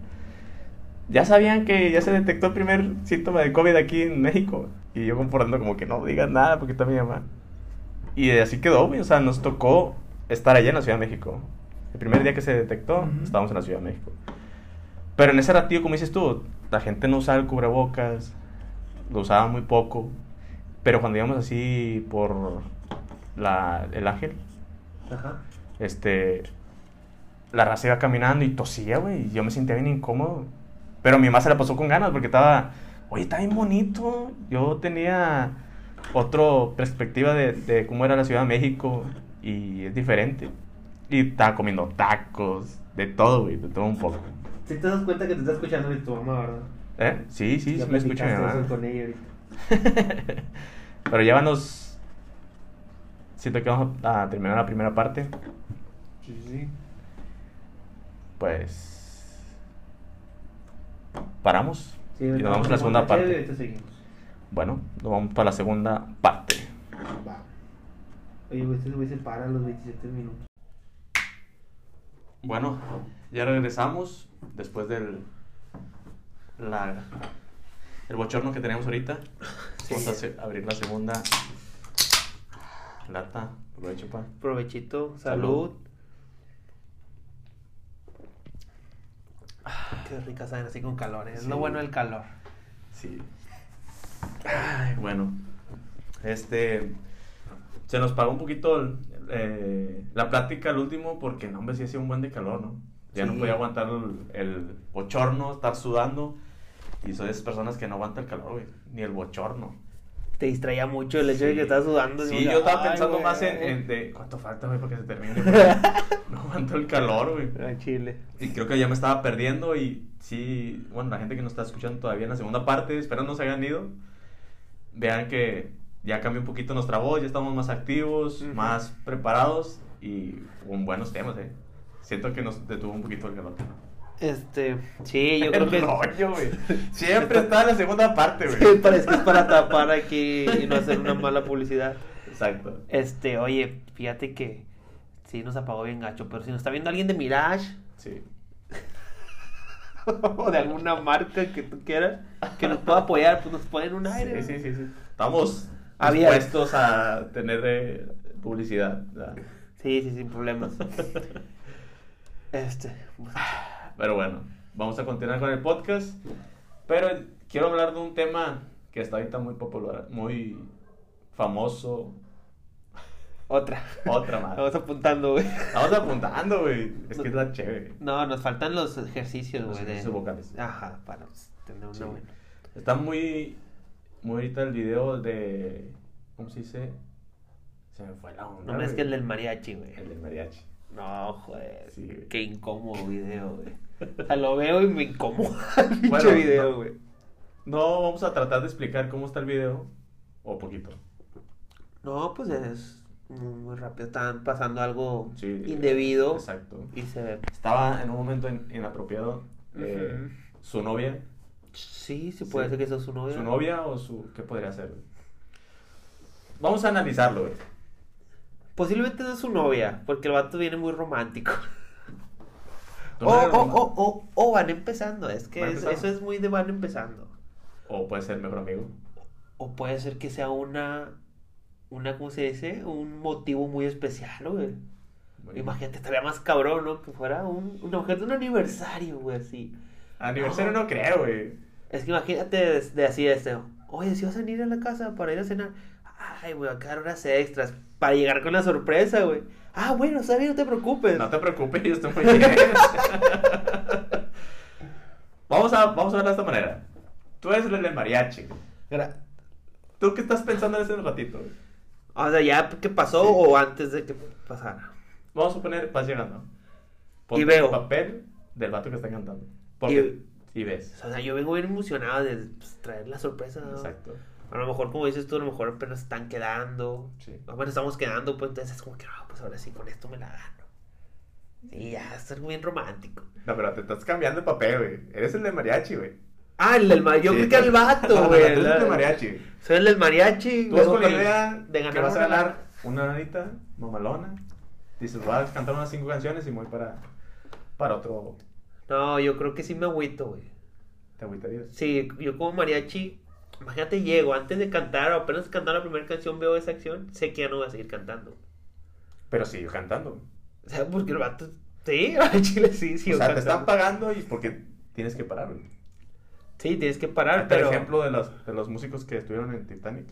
Ya sabían que ya se detectó el primer síntoma de COVID aquí en México. Y yo comportando como que no digan nada porque está mi mamá. Y así quedó, güey. O sea, nos tocó estar allá en la Ciudad de México. El primer día que se detectó, estábamos en la Ciudad de México. Pero en ese ratillo, como dices tú, la gente no usaba el cubrebocas, lo usaba muy poco. Pero cuando íbamos así por la, el ángel,
Ajá.
este, la raza iba caminando y tosía, güey. Yo me sentía bien incómodo. Pero mi mamá se la pasó con ganas porque estaba, oye, está bien bonito. Yo tenía otra perspectiva de, de cómo era la Ciudad de México y es diferente. Y estaba comiendo tacos, de todo, güey, de todo un poco.
Si te das cuenta que te está escuchando de tu mamá, ¿verdad?
¿Eh? Sí, sí,
Ya
sí me escucha mi mamá.
con ella ahorita.
Pero ya nos... Siento que vamos a terminar la primera parte.
Sí, sí.
Pues... Paramos.
Sí,
y nos vamos a la segunda parte. Bueno, nos vamos para la segunda parte.
Va. Oye, güey, este güey se para a los 27 minutos.
Bueno, ya regresamos después del... La, el bochorno que tenemos ahorita.
Sí.
Vamos a hacer- abrir la segunda lata. Aprovecho pa.
Provechito,
Salud.
salud. Ah, Qué rica saben así con calor. ¿eh? Es
Sí.
lo bueno del calor.
Sí. Ay, bueno. Este. Se nos pagó un poquito eh, la plática al último porque, no, hombre, sí hacía un buen de calor, ¿no? Ya no
Sí.
podía aguantar el, el bochorno, estar sudando. Y soy de esas personas que no aguanta el calor, güey. Ni el bochorno.
Te distraía mucho el hecho de
Sí.
que estás sudando.
Sí, yo estaba
"Ay,
pensando
güey".
más en, en de cuánto falta, güey, para que se termine. no aguanto el calor, güey.
Ah, chile.
Y creo que ya me estaba perdiendo y sí, bueno, la gente que nos está escuchando todavía en la segunda parte, espero no se hayan ido. Vean que ya cambió un poquito nuestra voz, ya estamos más activos, más preparados y con buenos temas, eh. Siento que nos detuvo un poquito el calor.
Este, sí, yo creo que.
Rollo, güey. Siempre está en la segunda parte,
Sí,
güey.
parece que es para tapar aquí y no hacer una mala publicidad.
Exacto.
Este, oye, fíjate que sí nos apagó bien gacho, pero si nos está viendo alguien de Mirage
Sí.
o de alguna marca que tú quieras que nos pueda apoyar, pues nos ponen un aire.
Sí, sí, sí, sí. Estamos
Abierto.
dispuestos a tener eh, publicidad. ¿verdad?
Sí, sí, sin problemas. Este, pues,
Pero bueno, vamos a continuar con el podcast. Pero quiero hablar de un tema que está ahorita muy popular, muy famoso.
otra.
Otra más.
Vamos apuntando, güey.
Estamos apuntando, güey. Es que es la chévere.
No, nos faltan los ejercicios,
Los
güey. de-
ejercicios vocales.
Ajá, para tener una
Sí.
buena.
Está muy muy ahorita el video de. ¿Cómo se dice? Se me fue la onda.
No me es que el del mariachi, güey.
El del mariachi.
No, joder.
Sí, güey.
Qué incómodo video, güey. O sea, lo veo y me incomoda el
Bueno,
video,
no.
güey.
No, vamos a tratar de explicar cómo está el video. O poquito.
No, pues es muy, rápido. Están pasando algo
Sí.
indebido
Exacto.
y se ve.
Estaba en un momento in- inapropiado. eh. Su novia.
Sí, sí puede
Sí.
ser que sea su novia.
Su novia o su. ¿Qué podría ser? Vamos a analizarlo, güey.
Posiblemente no es su novia, porque el vato viene muy romántico. O, van empezando. Es que
Van
es-
empezando.
eso es muy de van empezando.
O puede ser mejor amigo.
O puede ser que sea una. Una, ¿cómo se dice? Un motivo muy especial, güey.
Muy-
Imagínate, estaría más cabrón, ¿no? Que fuera un, una mujer de un aniversario, güey, así.
Aniversario no creo, güey.
Es que imagínate de, de así este. Oye, si vas a venir a la casa para ir a cenar. Ay, güey, a quedar horas extras. Para llegar con la sorpresa, güey. Ah, bueno, está bien, no te preocupes.
No te preocupes, yo estoy muy bien. vamos, a, vamos a verlo de esta manera. Tú eres el mariachi.
Gra-
¿Tú qué estás pensando en ese ratito? güey?
O sea, ya que pasó
Sí.
o antes de que pasara.
Vamos a suponer, vas llegando.
Y veo.
el papel del vato que está cantando. Porque, y, ves.
O sea, yo vengo bien emocionado de pues, traer la sorpresa. ¿no?
Exacto.
A lo mejor, como dices tú, a lo mejor apenas están quedando.
Sí.
Apenas estamos quedando, pues entonces es como que, ah, pues ahora sí, con esto me la gano. Y ya, es bien romántico.
No, pero te estás cambiando de papel, güey. Eres el de mariachi, güey.
Ah, el del mariachi. Yo
Sí,
creo que el
No,
vato,
no,
güey.
eres el de mariachi.
Soy el del mariachi.
Tú vas con la idea
de ganar
que vas a ganar una lanita mamalona. Dices, vas a cantar unas cinco canciones y voy para, para otro.
No, yo creo que sí me agüito, güey.
¿Te agüitarías?
Sí, yo como mariachi, imagínate, llego antes de cantar o apenas cantar la primera canción, veo esa acción, sé que ya no voy a seguir cantando.
Pero sigue cantando.
O sea, porque el vato, sí, chile sí, sí.
o sea, te están pagando y porque tienes que parar, güey.
Sí, tienes que parar,
Por
pero...
ejemplo, de los, de los músicos que estuvieron en Titanic.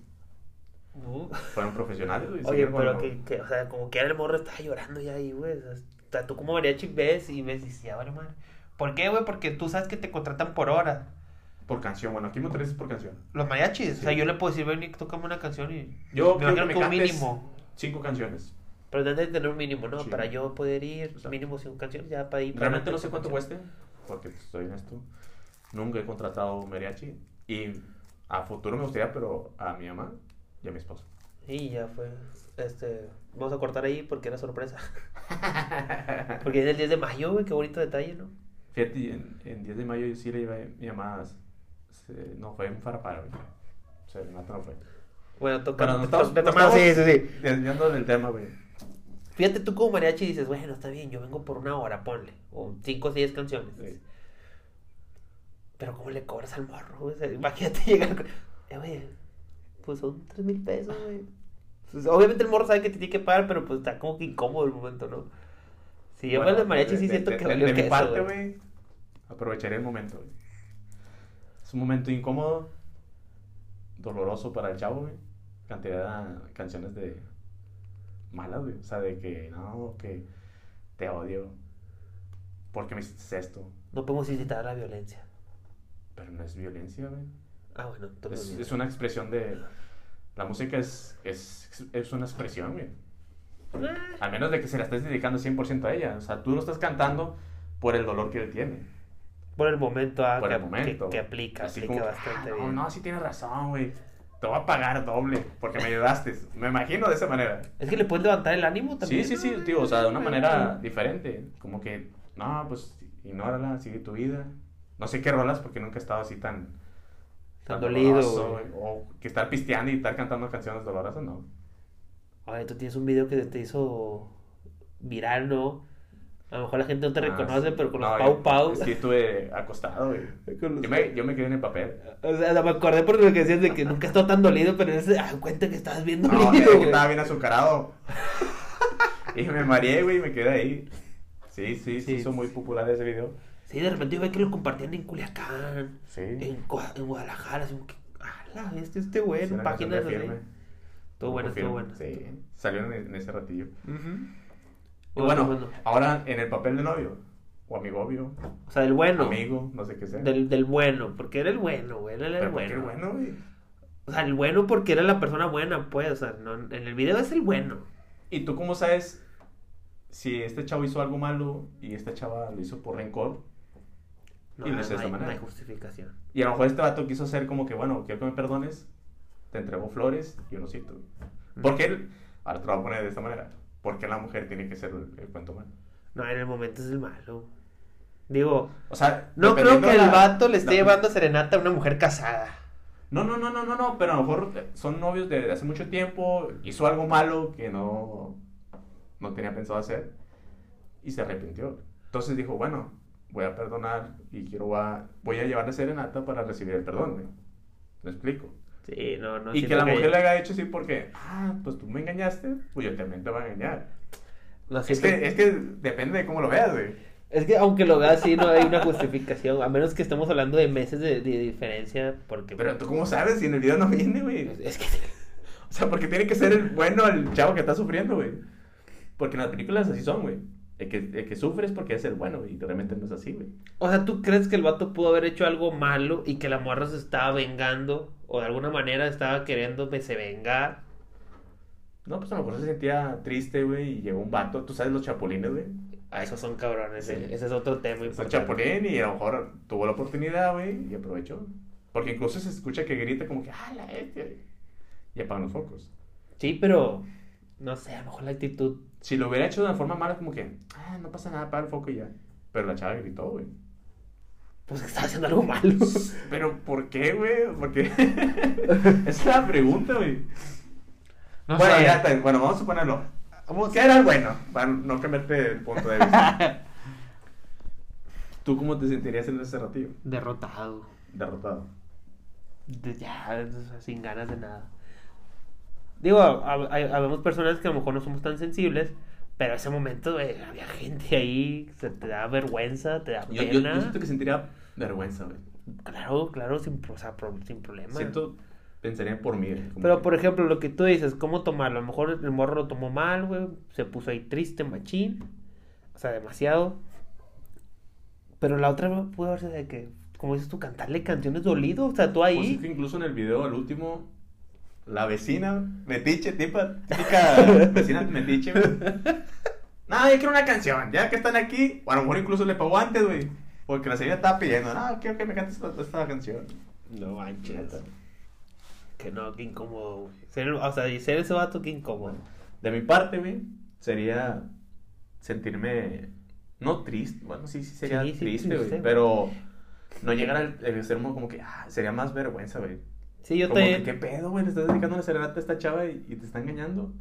Uh.
Fueron profesionales, güey.
Oye, pero que, que, o sea, como que el morro estaba llorando ya ahí, güey. O sea, sea, tú como mariachi ves y ves y dices, ya vale madre. ¿Por qué, güey? Porque tú sabes que te contratan por hora.
Por canción. Bueno, aquí me es por canción.
Los mariachis. O sea, yo le puedo decir, ven y tócame una canción y...
Yo
me
que me
un mínimo.
cinco canciones.
Pero debe de tener un mínimo, ¿no?
Sí.
Para yo poder ir, mínimo cinco canciones, ya para ir... para
Realmente no sé cuánto
canción.
cueste, porque estoy en esto. Nunca he contratado mariachi. Y a futuro me gustaría, pero a mi mamá y a mi esposa.
Y ya fue. Este, vamos a cortar ahí porque era sorpresa. porque es el 10 de mayo, güey, qué bonito detalle, ¿no?
Fíjate, en, en 10 de mayo yo sí le iba a mi mamá. se- no fue un faraparo, güey. O sea, el mato no fue.
Bueno, toca.
Pero no estamos, estamos
sí, sí, sí.
desviando del tema, güey.
Fíjate tú como mariachi dices, bueno, está bien, yo vengo por una hora, ponle. O 5 o 10 canciones.
Sí.
Pero ¿cómo le cobras al morro? O sea, imagínate llegar con... Eh, güey, pues son 3 mil pesos, güey. Pues, obviamente el morro sabe que te tiene que pagar, pero pues está como que incómodo el momento, ¿no? Si yo
Bueno,
fuera el mariachi,
de-
sí
de-
siento
de-
que valió
De mi parte,
güey.
aprovecharé el momento, güey. Es un momento incómodo, doloroso para el chavo, güey. Cantidad de canciones de malas, güey. O sea, de que, no, que te odio. Porque me hiciste esto.
No podemos incitar a la violencia.
Pero no es violencia, güey.
Ah, bueno.
Es, es una expresión de... La música es, es, es una expresión, güey.
Eh,
Al menos de que se la estés dedicando 100% a ella. O sea, tú lo estás cantando por el dolor que él tiene.
Por el momento, ah,
por
que,
el momento.
Que, que aplica,
Así
aplica
como que,
bastante
"Ah, no,
bien.
no, sí tienes razón, güey. Te voy a pagar doble porque me ayudaste. me imagino de esa manera.
Es que le puedes levantar el ánimo también.
Sí, sí, sí, tío. O sea, de una manera diferente. Como que, no, pues ignórala, sigue tu vida. No sé qué rolas porque nunca he estado así tan.
Tan dolido,
doloroso. O que estar pisteando y estar cantando canciones dolorosas, no.
Oye, tú tienes un video que te hizo viral, ¿no? A lo mejor la gente no te
Ah,
reconoce,
sí.
pero con
No,
los Pau Pau.
Sí, estuve acostado, güey.
Los-
Yo me, yo me quedé en el papel.
O sea, me acordé por lo que decías de que nunca he estado tan dolido, pero es ah, cuenta que estabas bien
No,
dolido,
es que
güey.
estaba bien azucarado. y me mareé, güey, y me quedé ahí. Sí, sí, sí,
Sí.
hizo muy popular ese video.
Sí, de repente yo veía que lo compartían en Culiacán,
Sí.
en, en Guadalajara, así como que, este, este güey, en páginas
de.
Todo bueno, todo bueno.
Sí, salió en, en ese ratillo.
Ujú.
Y bueno, ahora en el papel de novio, o amigo obvio,
O sea, del bueno.
amigo, no sé qué sea.
Del, del bueno, porque era el bueno, güey, él era el
Pero ¿por qué
bueno.
bueno, güey.
O sea, el bueno porque era la persona buena, pues. O sea, no, en el video es el bueno.
¿Y tú cómo sabes si este chavo hizo algo malo y esta chava lo hizo por rencor?
No,
Y
no,
hizo de esta
hay, no
manera.
hay justificación.
Y a lo mejor este vato quiso hacer como que, bueno, quiero que me perdones, te entrego flores y un osito. ¿Por qué? él- Ahora te lo voy a poner de esta manera. ¿Por qué la mujer tiene que ser el, el cuento malo?
No, en el momento es el malo. Digo,
O sea,
no creo que el
la-
vato le esté
la-
llevando serenata a una mujer casada.
No, no, no, no, no, no, pero a lo mejor son novios de hace mucho tiempo, hizo algo malo que no, no tenía pensado hacer y se arrepintió. Entonces dijo, bueno, voy a perdonar y quiero a, voy a llevarle serenata para recibir el perdón, güey. ¿Me explico?
Sí, no, no.
y que la mujer le haga hecho así porque, ah, pues tú me engañaste, pues yo también te voy a engañar.
no
Es
siento-
que, es que depende de cómo lo veas, güey.
Es que aunque lo veas así, no hay una justificación. A menos que estemos hablando de meses de, de diferencia. Porque.
Pero tú cómo sabes si en el video no viene, güey.
Es que.
O sea, porque tiene que ser el bueno el chavo que está sufriendo, güey. Porque en las películas así son, güey. El que, el que sufre es porque es el bueno, güey. Y realmente no es así, güey.
O sea, ¿tú crees que el vato pudo haber hecho algo malo y que la morra se estaba vengando? O de alguna manera estaba queriendo que se vengar.
No, pues a lo mejor se sentía triste, güey. Y llegó un vato. Tú sabes los chapulines, güey.
Ah, esos son cabrones.
Sí.
Ese es otro tema importante.
chapulín y a lo mejor tuvo la oportunidad, güey. Y aprovechó. Porque incluso se escucha que grita como que, ah, la güey". Y apagan los focos.
Sí, pero. No sé, a lo mejor la actitud.
Si lo hubiera hecho de una forma mala, como que, ah, no pasa nada, apaga el foco y ya. Pero la chava gritó, güey.
Pues que estaba haciendo algo malo.
Pero, ¿por qué, güey? Porque Esa es la pregunta, güey.
No
bueno,
sé.
ya está. Bueno, vamos a ponerlo. ¿Qué era bueno? Para no cambiarte el punto de vista. ¿Tú cómo te sentirías en ese ratillo?
Derrotado.
Derrotado.
De- ya, sin ganas de nada. Digo, habemos personas que a lo mejor no somos tan sensibles, pero ese momento güey, había gente ahí, se te da vergüenza, te da
Yo,
pena.
yo, yo siento que sentiría vergüenza, güey.
Claro, claro, sin, pro- o sea, pro- sin problema.
Siento, pensaría por mí.
Pero
que-
por ejemplo, lo que tú dices, ¿cómo tomarlo? A lo mejor el morro lo tomó mal, güey, se puso ahí triste, machín, o sea, demasiado. Pero la otra pudo haberse de que, como dices tú, cantarle canciones dolido, o sea, tú
Pues
ahí.
es que incluso en el video, al último, la vecina, metiche, tipa, típica vecina metiche, güey. No, yo quiero una canción, ya que están aquí, o a lo mejor incluso le pagó antes, güey. Porque la señora estaba pidiendo, no, quiero que me cantes esta, esta canción.
No manches. Que no, qué incómodo, güey. Ser- o sea, y ser ese vato, qué incómodo.
De mi parte, güey, sería sentirme, no triste, bueno, sí, sí sería
Sí, sí,
triste, güey, pero no llegar al al extremo como que, ah, sería más vergüenza, güey.
Sí, yo
Como
te.
que, ¿qué pedo, güey? Le estás dedicando una serenata a esta chava y, y te está engañando.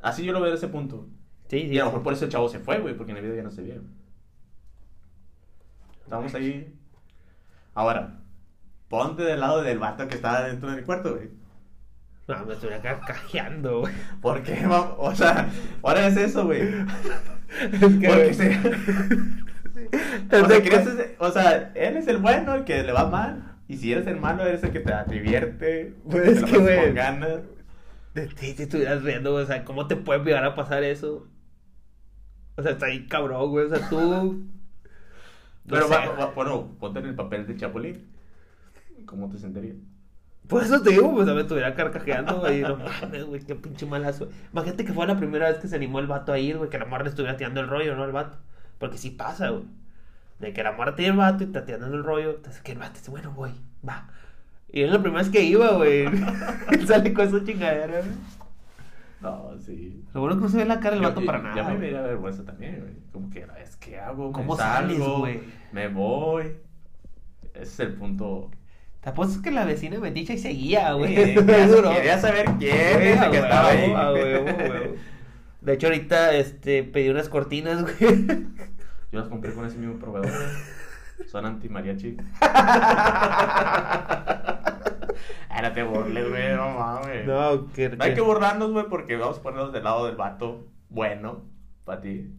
Así yo lo veo de ese punto.
Sí, sí.
Y a lo mejor por eso el chavo se fue, güey, porque en el video ya no se vio. Estábamos ahí. Ahora, ponte del lado del vato que estaba dentro del cuarto, güey.
No, me estuviera carcajeando, güey.
¿Por qué? ma- O sea, ahora es eso, güey.
Es
Porque
güey,
se... O sea, o sea, él es el bueno, el que le va mal. Y si eres el malo, eres el que te divierte.
Pues
te
es que, güey.
Con ganas.
De ti, si estuvieras riendo, güey, o sea, ¿cómo te puede llegar a pasar eso? O sea, está ahí cabrón, güey, o sea, tú...
Pero
sé.
va- va- bueno, ponte en el papel de Chapulín. ¿Cómo te sentirías?
Por eso te digo, pues, a me estuviera carcajeando, güey, no mames, güey, qué pinche malazo. Imagínate que fue la primera vez que se animó el vato a ir, güey, que la morra le estuviera tirando el rollo, ¿no? Al vato. Porque sí pasa, güey. De que morra tiene el vato y te está tirando el rollo, entonces que el vato dice, bueno, voy, va. Y es la primera vez que iba, güey. Sale con esa chingadera, güey.
No, sí.
Lo bueno que no se ve la cara del vato
yo-
para nada.
Ya me daría vergüenza también, güey. Como que, es que hago? Me
¿Cómo sales,
salgo,
güey?
Me voy. Ese es el punto.
Te apuesto que la vecina metiche y seguía, güey.
Quería, saber quién es el que estaba ahí.
De hecho, ahorita este, pedí unas cortinas, güey.
Yo las compré con ese mismo proveedor. Son anti-mariachi. Ahora te burles, güey, no mames.
No, que.
No hay que burlarnos, güey, porque vamos a ponernos del lado del vato bueno para ti.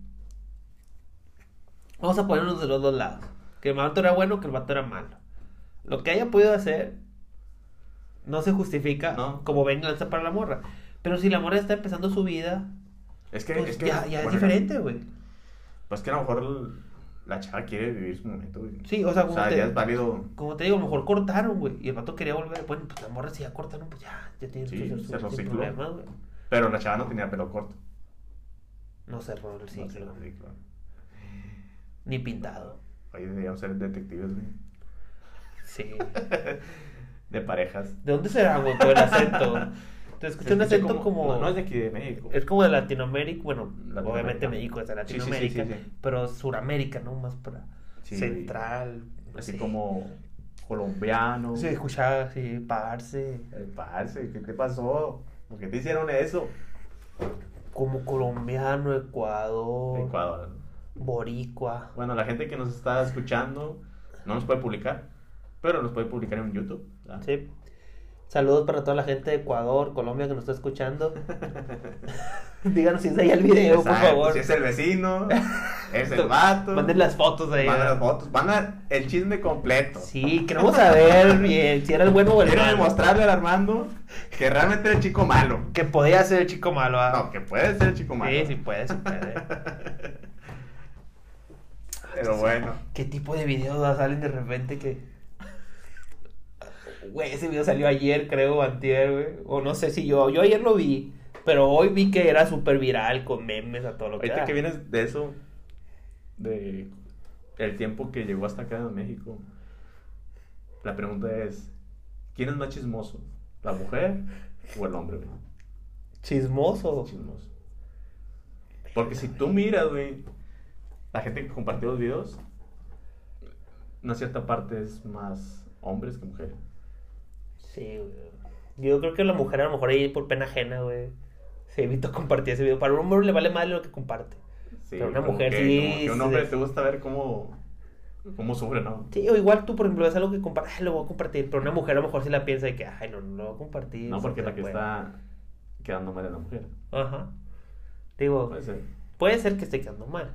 Vamos a ponernos de los dos lados. Que el vato era bueno, que el vato era malo. Lo que haya podido hacer no se justifica
No.
como venganza para la morra. Pero si la morra está empezando su vida,
Es que,
pues
es que
ya, ya es diferente, güey.
Pues que a lo mejor la chava quiere vivir su momento, güey.
Sí, o sea,
O
como
sea,
te-
ya es válido.
Como te digo, a lo mejor cortaron, güey. Y el vato quería volver. Bueno, pues la morra si ya cortaron, pues ya, ya tienen
Sí,
que su
cerró
sin
ciclo.
problema, güey.
Pero la chava no tenía pelo corto.
No cerró el
No
ciclo.
cerró el ciclo.
Ni pintado.
Oye, deberíamos ser detectives, güey.
Sí.
De parejas.
¿De dónde será, güey, por el acento? Te escuché un acento como...
No, no es de aquí de México.
Es como de Latinoamérica, bueno,
Latinoamérica.
obviamente México es de
Sí, sí, sí,
Latinoamérica,
sí, sí.
pero Suramérica, ¿no? Más para
Sí.
central.
Así como colombiano.
Se escuchaba así, parce,
Eh, parce, ¿qué te pasó? ¿Por qué te hicieron eso?
como colombiano, Ecuador,
Ecuador.
boricua.
Bueno, la gente que nos está escuchando no nos puede publicar, pero nos puede publicar en YouTube. ¿verdad?
Sí. Saludos para toda la gente de Ecuador, Colombia que nos está escuchando. Díganos si es ahí el video, por favor.
Si es el vecino, es el vato.
Manden las fotos ahí.
Manden las fotos, manda el chisme completo.
Sí, queremos saber bien si era el bueno o el
Quiero
malo.
demostrarle al Armando que realmente era el chico malo.
Que podía ser el chico malo. ¿ah?
No, que puede ser el chico malo.
Sí, sí puede, sí puede.
Pero bueno.
¿Qué tipo de videos salen de repente que... Güey, ese video salió ayer, creo, o antier, güey. O no sé si yo... Yo ayer lo vi, pero hoy vi que era súper viral, con memes a todo lo que
Ahorita
da.
que vienes de eso, de el tiempo que llegó hasta acá en México, la pregunta es, ¿quién es más chismoso? ¿La mujer o el hombre, güey?
Chismoso.
Chismoso. Porque si tú miras, güey, la gente que compartió los videos, una cierta parte es más hombres que mujeres.
Sí, güey. Yo creo que la mujer a lo mejor ahí por pena ajena, güey. Se evitó compartir ese video. Para un hombre le vale más lo que comparte.
Sí,
Pero una mujer
que-
sí
como que un hombre te gusta ver cómo, cómo sufre, ¿no?
Sí, o igual tú, por ejemplo, ves algo que compartes, lo voy a compartir. Pero una mujer a lo mejor sí la piensa de que, ay, no, no lo voy a compartir.
No, porque la que
puede.
está quedando mal es la mujer.
Ajá. Digo,
Puede ser.
puede ser que esté quedando mal.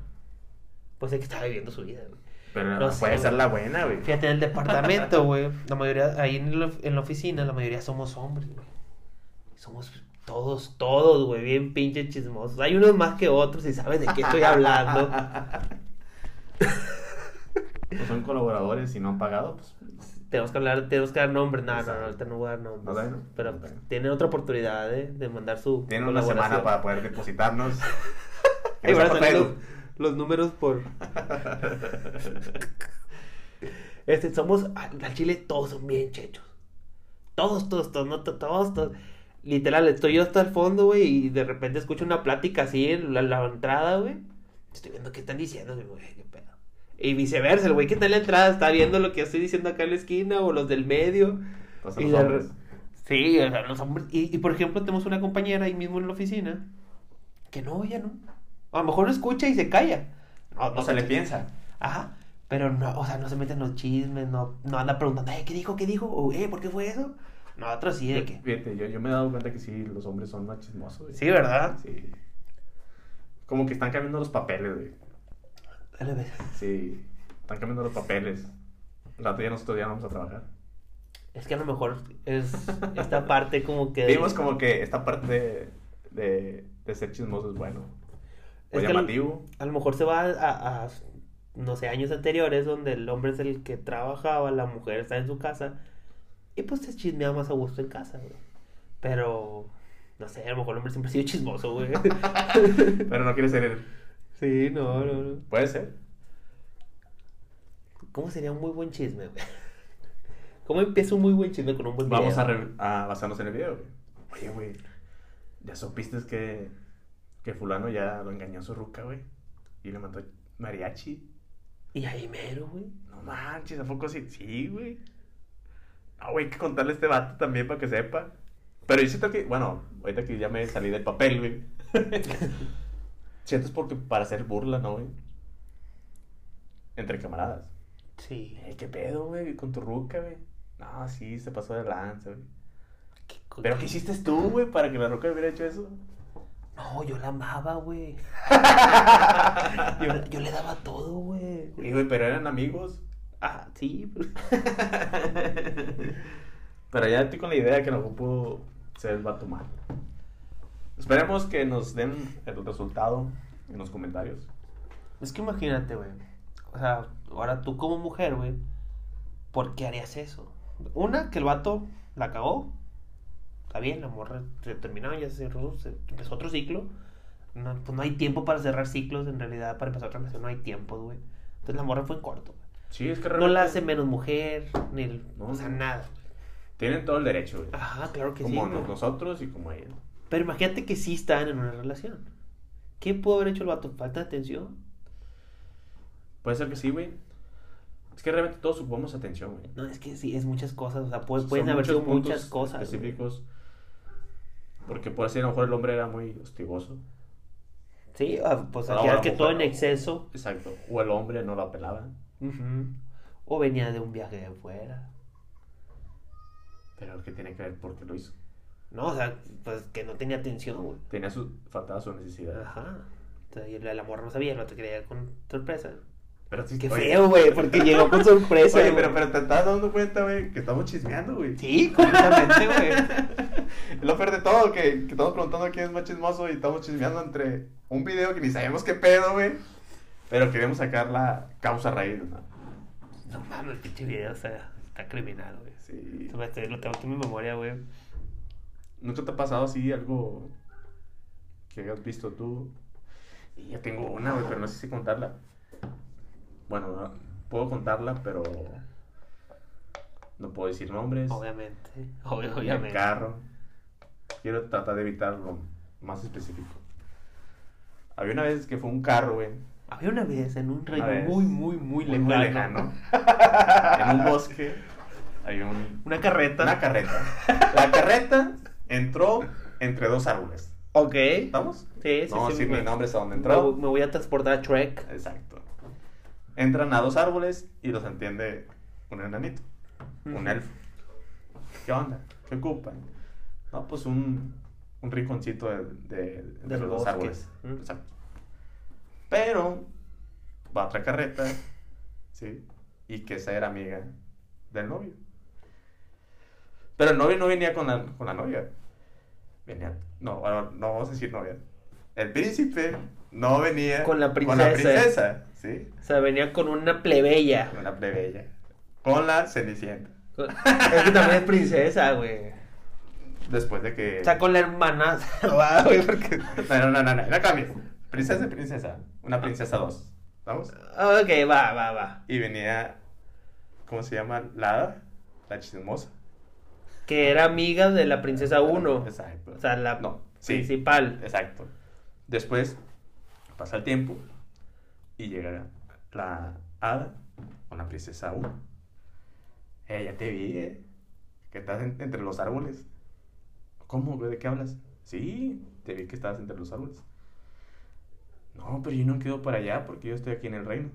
Puede ser que está viviendo su vida, güey.
Pero
No
puede ser la buena, güey.
Fíjate, en el departamento, güey, la mayoría, ahí en la, en la oficina, la mayoría somos hombres, güey. Somos todos, todos, güey, bien pinches chismosos. Hay unos más que otros y sabes de qué estoy hablando.
Pues son colaboradores y no han pagado, pues.
tenemos que hablar, tenemos que dar nombres. No, no, no, ahorita no voy a dar nombres.
No,
Pero tienen otra oportunidad ¿eh? de mandar su.
Tienen una semana para poder depositarnos.
Ahí van a salir los, números por. Este, somos. Al Chile todos son bien chechos. Todos, todos, todos, no, to- todos, todos. Literal, estoy yo hasta el fondo, güey, y de repente escucho una plática así en la, la entrada, güey. Estoy viendo qué están diciendo, güey, qué pedo. Y viceversa, el güey que está en la entrada está viendo lo que estoy diciendo acá en la esquina o los del medio. Y
los hombres.
re- Sí, o sea, los hombres. Y, y, por ejemplo, tenemos una compañera ahí mismo en la oficina que no, ella no. A lo mejor no escucha y se calla. No,
No se le piensa.
Ajá. Pero no, o sea, no se mete en los chismes, no, no anda preguntando, "Eh, ¿qué dijo? ¿Qué dijo? O, eh, ¿por qué fue eso? No, otros sí, de que.
Fíjate, yo, yo me he dado cuenta que sí, los hombres son más chismosos. güey.
Sí, ¿verdad?
Sí. Como que están cambiando los papeles, güey.
Dale, ve.
Sí, están cambiando los papeles. Al rato ya nosotros ya vamos a trabajar.
Es que a lo mejor es esta parte como que.
Vimos como que esta parte de, de, de ser chismoso es bueno. O
Es que a lo-
llamativo.
A lo mejor se va a, a, no sé, años anteriores donde el hombre es el que trabajaba, la mujer está en su casa y pues se chismea más a gusto en casa, güey. Pero, no sé, a lo mejor el hombre siempre ha sido chismoso, güey.
Pero no quiere ser él.
sí, no, no, no.
Puede ser.
¿Cómo sería un muy buen chisme, güey? ¿Cómo empieza un muy buen chisme con un buen video?
Vamos a, a basarnos en el video, güey. Oye, güey, ¿ya supiste que, que fulano ya lo engañó a su ruca, güey? Y le mandó mariachi.
Y ahí mero, güey.
No manches, ¿a poco sí? Sí, güey. No, güey, hay que contarle a este vato también para que sepa. Pero yo siento que, bueno, ahorita que ya me salí del papel, güey. siento es porque para hacer burla, ¿no, güey? Entre camaradas.
Sí.
Eh, ¿Qué pedo, güey? Con tu ruca, güey. No, sí, se pasó de lanza, güey.
¿Qué co-
¿Pero qué hiciste tú, güey, para que la ruca hubiera hecho eso?
No, yo la amaba, güey. yo, yo le daba todo, güey.
Pero eran amigos.
Ah, sí. pero-
ya estoy con la idea que no ocupo ser el vato mal. Esperemos que nos den el resultado en los comentarios.
Es que imagínate, güey. O sea, ahora tú como mujer, güey, ¿por qué harías eso? Una, que el vato la cagó. Está bien, la morra se terminó, ya se cerró, se empezó otro ciclo. No, pues no hay tiempo para cerrar ciclos, en realidad, para empezar otra relación no hay tiempo, güey. Entonces la morra fue en corto, güey.
Sí, es que
No la
realmente
hace menos mujer, ni el-
No,
o sea, nada.
Tienen todo el derecho, güey.
Ajá, claro que
como
sí. güey.
nosotros y como ella.
Pero imagínate que sí estaban en una relación. ¿Qué pudo haber hecho el vato? ¿Falta de atención?
Puede ser que sí, güey. Es que realmente todos supongamos atención, güey.
No, es que sí, es muchas cosas. O sea, puede- pueden haber sido muchas cosas. güey.
específicos. Porque puede ser, a lo mejor el hombre era muy hostigoso.
Sí, ah, pues aquí
la
que todo en exceso.
Exacto. O el hombre no lo apelaba.
Ujú. O venía de un viaje de fuera.
Pero ¿qué tiene que ver por qué lo hizo?
No, o sea, pues que no tenía atención, güey.
Tenía su, faltaba su necesidad.
Ajá. Entonces, el amor no sabía, el otro quería con sorpresa.
Pero sí,
Qué
oye,
feo, güey, porque llegó con sorpresa.
Oye, pero, pero te estás dando cuenta, güey, que estamos chismeando, güey.
Sí, completamente, güey.
Lo peor de todo, que, que estamos preguntando quién es más chismoso y estamos chismeando entre un video que ni sabemos qué pedo, güey. Pero queremos sacar la causa raíz, ¿no?
No mames, el pinche video, o sea, está criminal, güey.
Sí.
Lo tengo aquí en mi memoria, güey.
¿Nunca te ha pasado así algo que hayas visto tú? Y ya tengo una, güey, pero no sé si contarla. Bueno, no, puedo contarla, pero no puedo decir nombres.
Obviamente. Obviamente.
el carro. Quiero tratar de evitar lo más específico. Había una vez que fue un carro, güey.
Había una vez en un reino
vez.
muy, muy, muy
Muy,
lejano.
muy lejano. en un bosque había un,
Una carreta.
una carreta. La carreta entró entre dos árboles.
Ok.
¿Estamos?
Sí, sí,
no,
sí,
sí,
me-
mi nombre es a dónde entró.
me voy a transportar a Trek.
Exacto. Entran a dos árboles y los entiende un enanito, un elfo. ¿Qué onda? ¿Qué ocupan? No, pues un, un rinconcito de, de, los dos árboles.
Mm.
Exacto. Pero va otra carreta, ¿sí? Y que esa era amiga del novio. Pero el novio no venía con la, con la novia. Venía, no, no vamos a decir novia. El príncipe no venía
Con la
Con la
princesa.
princesa, ¿sí?
O sea, venía con una plebeya.
Una plebeya. Con la cenicienta.
Es que también es princesa, güey.
Después de que.
O sea, con la hermana. Va, güey, porque...
No, no, no, no, no, cambies. Princesa y princesa. Una princesa dos. ¿Vamos?
Ok, va, va, va.
Y venía. ¿Cómo se llama? La hada, La chismosa.
Que era amiga de la princesa 1.
Exacto.
O sea, la
No, sí.
principal.
Exacto. Después pasa el tiempo y llega la hada con la princesa 1. Eh, ya te vi, eh. Que estás en- entre los árboles. ¿Cómo? ¿De qué hablas? Sí, te vi que estabas entre los árboles. No, pero yo no quedo para allá porque yo estoy aquí en el reino.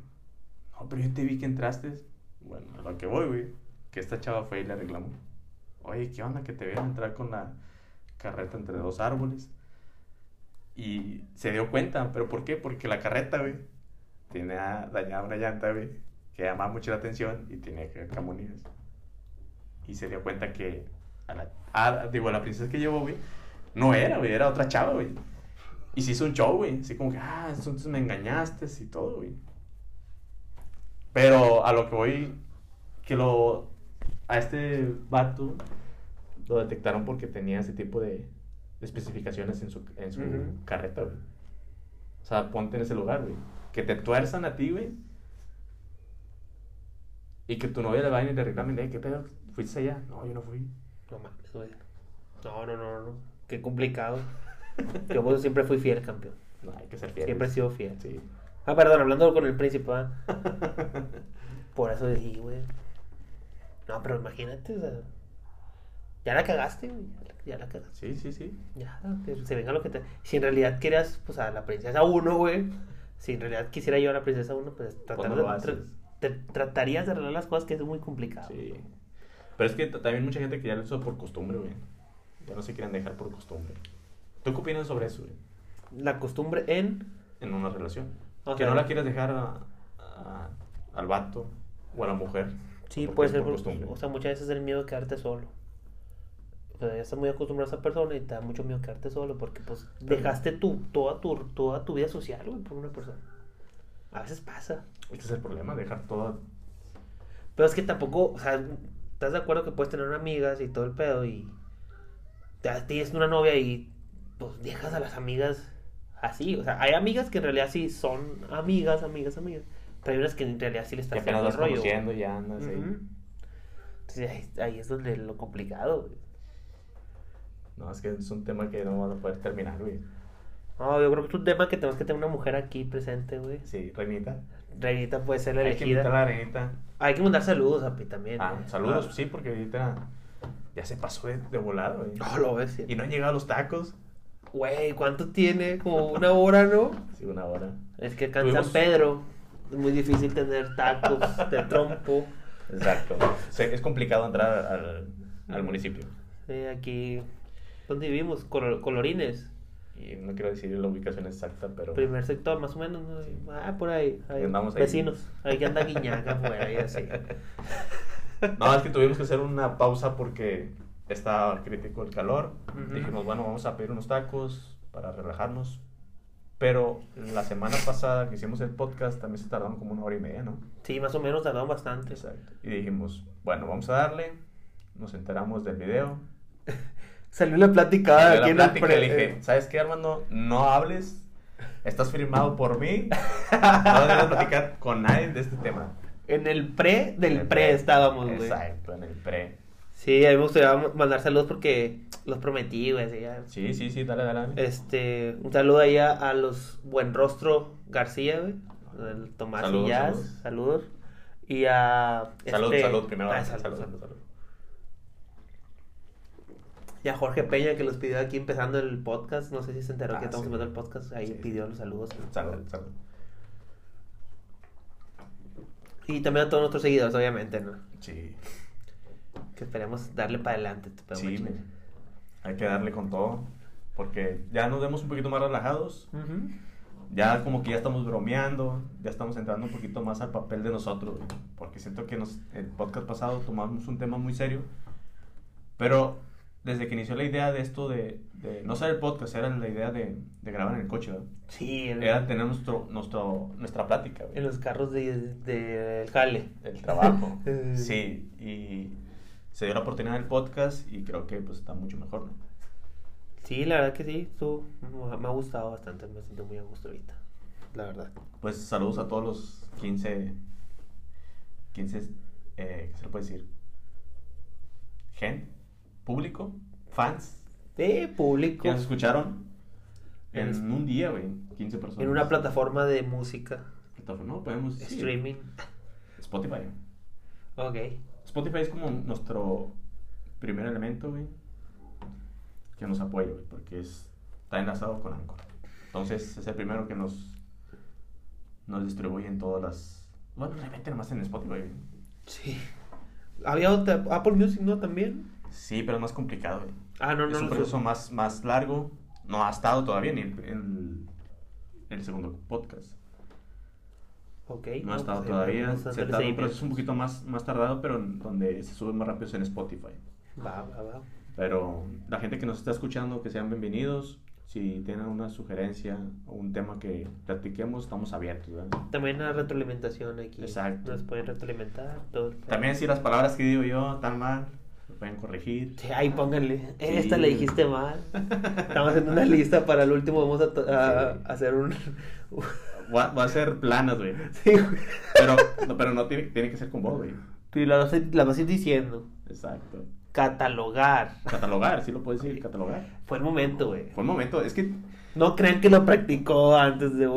No, pero yo te vi que entraste. Bueno, a lo que voy, güey. Que esta chava fue y le reclamó. Oye, ¿qué onda? Que te vieron entrar con la carreta entre dos árboles. Y se dio cuenta, ¿pero por qué? Porque la carreta, güey, tenía dañada una llanta, güey, que llamaba mucho la atención y tenía que camonías. Y se dio cuenta que a la, a- digo, a la princesa que llevó, güey, no era, güey, era otra chava, güey. Y se hizo un show, güey, así como que, ah, entonces me engañaste y todo, güey. Pero a lo que voy, que lo, a este vato lo detectaron porque tenía ese tipo de especificaciones en su, en su
Ujú.
carreta, güey. O sea, ponte en ese lugar, güey. Que te tuerzan a ti, güey. Y que tu novia le vayan y le reclamen, eh, ¿qué pedo? ¿Fuiste allá? No, yo no fui.
No mames, güey. No, no, no, no. Qué complicado. Yo por eso siempre fui fiel, campeón.
No, hay que ser fiel.
Siempre he sido fiel.
Sí.
Ah, perdón, hablando con el príncipe, ¿va? Por eso dije, güey. No, pero imagínate, o sea, ya la cagaste, güey. Ya la, cagaste.
Sí, sí, sí.
Ya, que se venga lo que te. Si en realidad querías, pues a la princesa 1, güey. Si en realidad quisiera yo a la princesa 1, pues tratar
no
de- tra- te tratarías de arreglar las cosas que es muy complicado.
Sí. Pero es que también mucha gente que ya lo hizo por costumbre, güey. Ya no se quieren dejar por costumbre. ¿Tú qué opinas sobre eso, güey?
La costumbre en.
En una relación. Que no la quieres dejar a- a- al vato o a la mujer.
Sí, puede
es
ser.
por
por-
costumbre.
o sea, muchas veces el miedo de quedarte solo. Ya estás muy acostumbrado a esa persona y te da mucho miedo quedarte solo porque, pues, dejaste tu, toda, tu, toda tu vida social, güey, por una persona. A veces pasa.
Este es el problema, dejar todo.
Pero es que tampoco, o sea, ¿estás de acuerdo que puedes tener amigas y todo el pedo y te tienes una novia y pues dejas a las amigas así? O sea, hay amigas que en realidad sí son amigas, amigas, amigas. Pero hay unas que en realidad sí le estás haciendo rollo.
ya andas ahí.
Ujú. Entonces ahí, ahí es donde lo complicado, güey.
No, es que es un tema que no vamos a poder terminar, güey.
No, yo creo que es un tema que tenemos que tener una mujer aquí presente, güey.
Sí, Reinita.
Reinita puede ser la
Hay que invitar a la Reinita.
Hay que mandar saludos a Pi también.
Ah, saludos,
Ah.
sí, porque ahorita ya se pasó de, de volada, güey.
No, lo ves. sí.
Y no han llegado los tacos.
Güey, ¿cuánto tiene? Como una hora, ¿no?
Sí, una hora.
Es que acá en San Pedro es muy difícil tener tacos de trompo.
Exacto. Sí, es complicado entrar al, al municipio.
Sí, aquí, ¿dónde vivimos? Colo- Colorines.
Y no quiero decir la ubicación exacta, pero.
Primer sector, más o menos. ¿no? Ah, por ahí. ahí.
Andamos.
Vecinos. Ahí que anda Guiñaca afuera y así.
No, es que tuvimos que hacer una pausa porque estaba crítico el calor.
Ujú.
Dijimos, bueno, vamos a pedir unos tacos para relajarnos. Pero la semana pasada que hicimos el podcast también se tardaron como una hora y media, ¿no?
Sí, más o menos tardaron bastante.
Exacto. Y dijimos, bueno, vamos a darle. Nos enteramos del video.
Salió la plática
Y de
aquí
la
en el pre-
le dije, ¿sabes qué, Armando? No hables. Estás firmado por mí. No debes platicar con nadie de este tema.
En el pre del
el
pre, estábamos, güey.
Exacto, en el pre.
Sí, a mí me gustaría mandar saludos porque los prometí, güey.
Sí, sí, sí, dale, dale. dale.
Este, un saludo ahí a, a los Buen Rostro García, güey. El Tomás
Saludos,
y Jazz,
saludos.
saludos. Y a.
Salud,
este-
salud, primero.
Ah,
salud,
salud,
salud,
salud. Y a Jorge Peña que los pidió aquí empezando el podcast. No sé si se enteró
Ah,
que estamos
sí.
empezando el podcast. Ahí
Sí,
pidió los saludos.
Salud, salud.
Y también a todos nuestros seguidores, obviamente, ¿no?
Sí,
Que esperemos darle para adelante.
sí, hay que darle con todo. Porque ya nos vemos un poquito más relajados. Ya como que ya estamos bromeando. Ya estamos entrando un poquito más al papel de nosotros. Porque siento que nos, el podcast pasado tomamos un tema muy serio. Pero desde que inició la idea de esto de, de no ser el podcast, era la idea de, de grabar en el coche. ¿verdad?
Sí, en,
Era tener nuestro, nuestro, nuestra plática. güey.
en los carros del de, jale.
el trabajo. Sí, y se dio la oportunidad del podcast y creo que pues está mucho mejor, ¿no?
Sí, la verdad que sí, estuvo- me ha gustado bastante, me siento muy a gusto ahorita, la verdad.
Pues saludos a todos los 15, 15, eh, ¿qué se le puede decir? Gente, público, fans,
De público,
que nos escucharon en un día, güey, 15 personas.
en una plataforma de música,
Plataforma, No, podemos sí,
streaming.
Spotify.
Ok.
Spotify es como nuestro primer elemento, güey, que nos apoya, güey, porque es, está enlazado con Anchor. Entonces es el primero que nos, nos distribuye en todas las... Bueno, realmente nomás en Spotify, güey.
Sí. Había otra, Apple Music, ¿no? También.
Sí, pero es más complicado, güey.
Ah, no, no.
es un
no,
proceso más, más largo. No ha estado todavía ni en, en el segundo podcast.
Ok.
No ha estado
pues,
todavía. Se
hacer
tarda un proceso un poquito más, más tardado, pero en- donde se sube más rápido es en Spotify.
Va, va, va.
Pero la gente que nos está escuchando, que sean bienvenidos. Si tienen una sugerencia o un tema que platiquemos, estamos abiertos. ¿verdad?
También la retroalimentación aquí.
Exacto.
Nos pueden retroalimentar. Todo.
También si las palabras que digo yo están mal, me pueden corregir.
Sí, ahí pónganle.
Sí.
Esta le dijiste mal. Estamos haciendo una lista para el último. Vamos a, to- a-
Sí.
a hacer un.
Va, va a ser planas, güey.
sí, güey.
Pero, no, pero no tiene, tiene que ser con vos, güey.
Y la vas, a, la vas a ir diciendo.
Exacto.
Catalogar.
Catalogar, sí lo puedes decir, catalogar.
Fue el momento, güey.
Fue un momento, es que...
No crean que lo practicó antes de.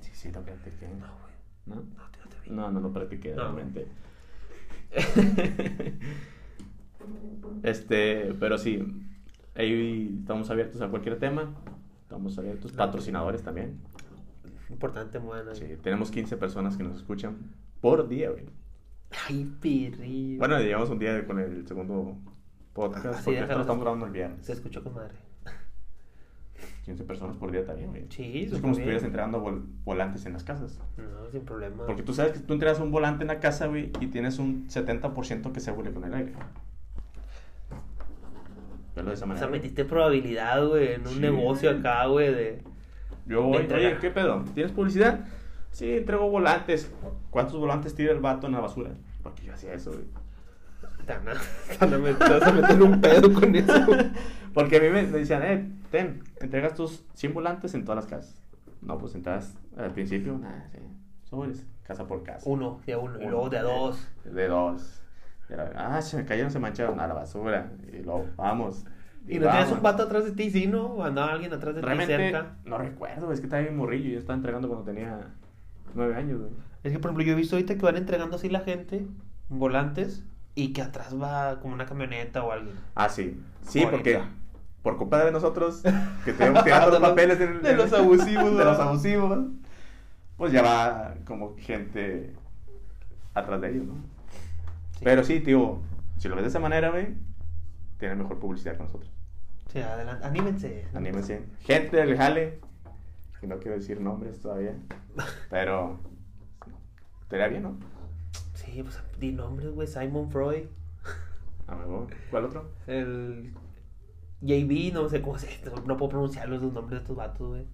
Sí, sí, lo practiqué.
No, güey.
¿No?
No, te vi.
No, no lo practiqué
No.
realmente. este, pero sí, ahí estamos abiertos a cualquier tema. Estamos abiertos, patrocinadores también.
Importante, bueno.
Sí, tenemos 15 personas que nos escuchan por día, güey.
Ay, pirri.
Bueno, llevamos un día con el segundo podcast
Así
porque esto lo estamos grabando el viernes.
Se escuchó con madre.
15 personas por día también, güey.
Sí,
Es como si estuvieras entregando vol- volantes en las casas.
No, sin problema.
Porque tú sabes que tú entregas un volante en la casa, güey, y tienes un 70% que se huele con el aire. Verlo de esa
O sea, metiste probabilidad, güey, en un
Sí.
negocio acá, güey, de...
Yo voy,
de
oye, ¿qué pedo? ¿Tienes publicidad? Sí, entrego volantes. ¿Cuántos volantes tira el vato en la basura? Porque yo hacía eso, güey.
Me vas a meter un pedo con eso.
Porque a mí me, me decían, eh, ten, entregas tus 100 volantes en todas las casas. No, pues entras al principio, nada, sí. Sobres, casa por casa.
Uno, de a uno, y luego de a dos.
De dos. Era, ah, se me cayeron, se mancharon a la basura. Y luego, vamos.
Y no tenías un vato atrás de ti, sí, ¿no? O andaba alguien atrás de ti cerca.
no recuerdo, es que estaba bien morrillo. Yo estaba entregando cuando tenía nueve años, güey.
Es que, por ejemplo, yo he visto ahorita que van entregando así la gente, volantes, y que atrás va como una camioneta o alguien.
Ah, sí. Sí, porque por culpa de nosotros, que teníamos tirando los papeles
de los abusivos,
de los abusivos, pues ya va como gente atrás de ellos, ¿no?
Sí.
Pero sí, tío, si lo ves de esa manera, güey, tiene mejor publicidad con nosotros.
Sí, adelante. Anímense.
Anímense. Gente del jale, que no quiero decir nombres todavía, pero estaría bien, ¿no?
Sí, pues di nombres, güey. Simon Freud.
A mejor. ¿Cuál otro?
El. JB, no sé cómo se. No puedo pronunciar los nombres de estos vatos, güey.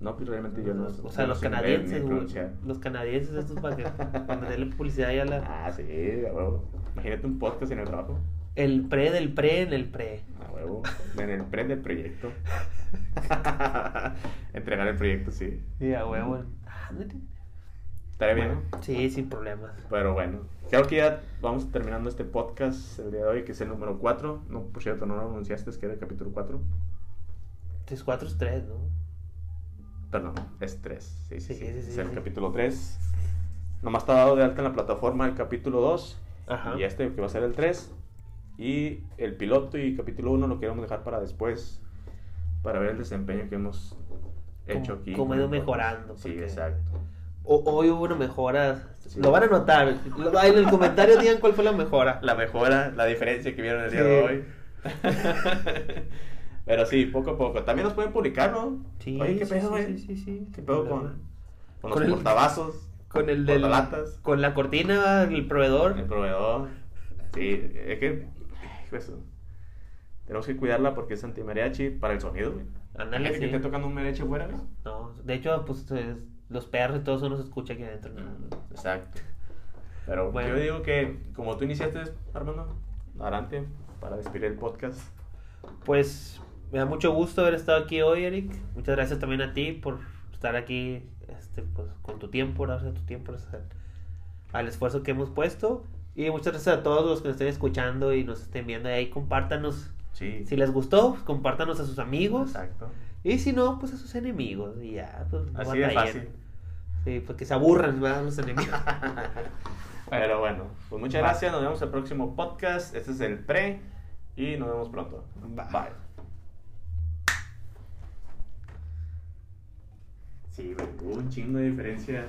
No, pues realmente yo no.
o sea,
no
los canadienses, güey. Los canadienses, estos para que. Para meterle publicidad ya a la.
Ah, sí, a huevo. Imagínate un podcast en el trabajo.
El pre del pre en el pre.
A huevo. En el pre del proyecto. Entregar el proyecto, sí.
Sí, a huevo. Ah.
Estaría bien,
Bueno,
¿no?
sí, sin problemas.
Pero bueno, creo que ya vamos terminando este podcast el día de hoy, que es el número 4. No, por cierto, no lo anunciaste, es que era el capítulo 4.
3, 4 es 3, ¿no?
Perdón, es 3. Sí, sí,
Sí,
sí.
sí,
es el capítulo 3. Nomás está dado de alta en la plataforma el capítulo 2.
Ajá.
Y este que va a ser el 3. Y el piloto y capítulo 1 lo queremos dejar para después. Para ver el desempeño que hemos hecho aquí.
ha ido mejorando,
Sí, exacto.
Hoy hubo una mejora.
Sí.
Lo van a notar. En el comentario digan cuál fue la mejora.
La mejora, la diferencia que vieron el día
Sí.
de hoy. Pero sí, poco a poco. También nos pueden publicar, ¿no?
Sí,
Oye, ¿qué
sí,
pedo,
sí,
güey?
sí, sí, sí.
¿Qué pedo con, con
Con
los
el-
portavasos?
Con el del.
Portalatas.
Con la cortina, el proveedor.
El proveedor. Sí, es que. de eso. Tenemos que cuidarla porque es anti-mariachi para el sonido, güey.
Ándale,
Gente que
sí.
esté tocando un mariachi afuera, güey.
No, de hecho, pues es- los perros y todo eso no se escucha aquí adentro. ¿no?
Exacto. Pero
Bueno.
yo digo que, como tú iniciaste, Armando, adelante, para despedir el podcast.
Pues me da mucho gusto haber estado aquí hoy, Eric. Muchas gracias también a ti por estar aquí este, pues, con tu tiempo, darse tu tiempo gracias al, al esfuerzo que hemos puesto. Y muchas gracias a todos los que nos estén escuchando y nos estén viendo ahí. Compártanos.
Sí.
Si les gustó, pues, compártanos a sus amigos.
Exacto.
Y si no, pues a sus enemigos. Y ya, pues
Así de fácil.
Sí, porque se aburran, ¿verdad? Los enemigos.
Pero bueno, pues muchas gracias. Nos vemos el próximo podcast. Este es el pre. Y nos vemos pronto. Bye. Sí, hubo un chingo de diferencia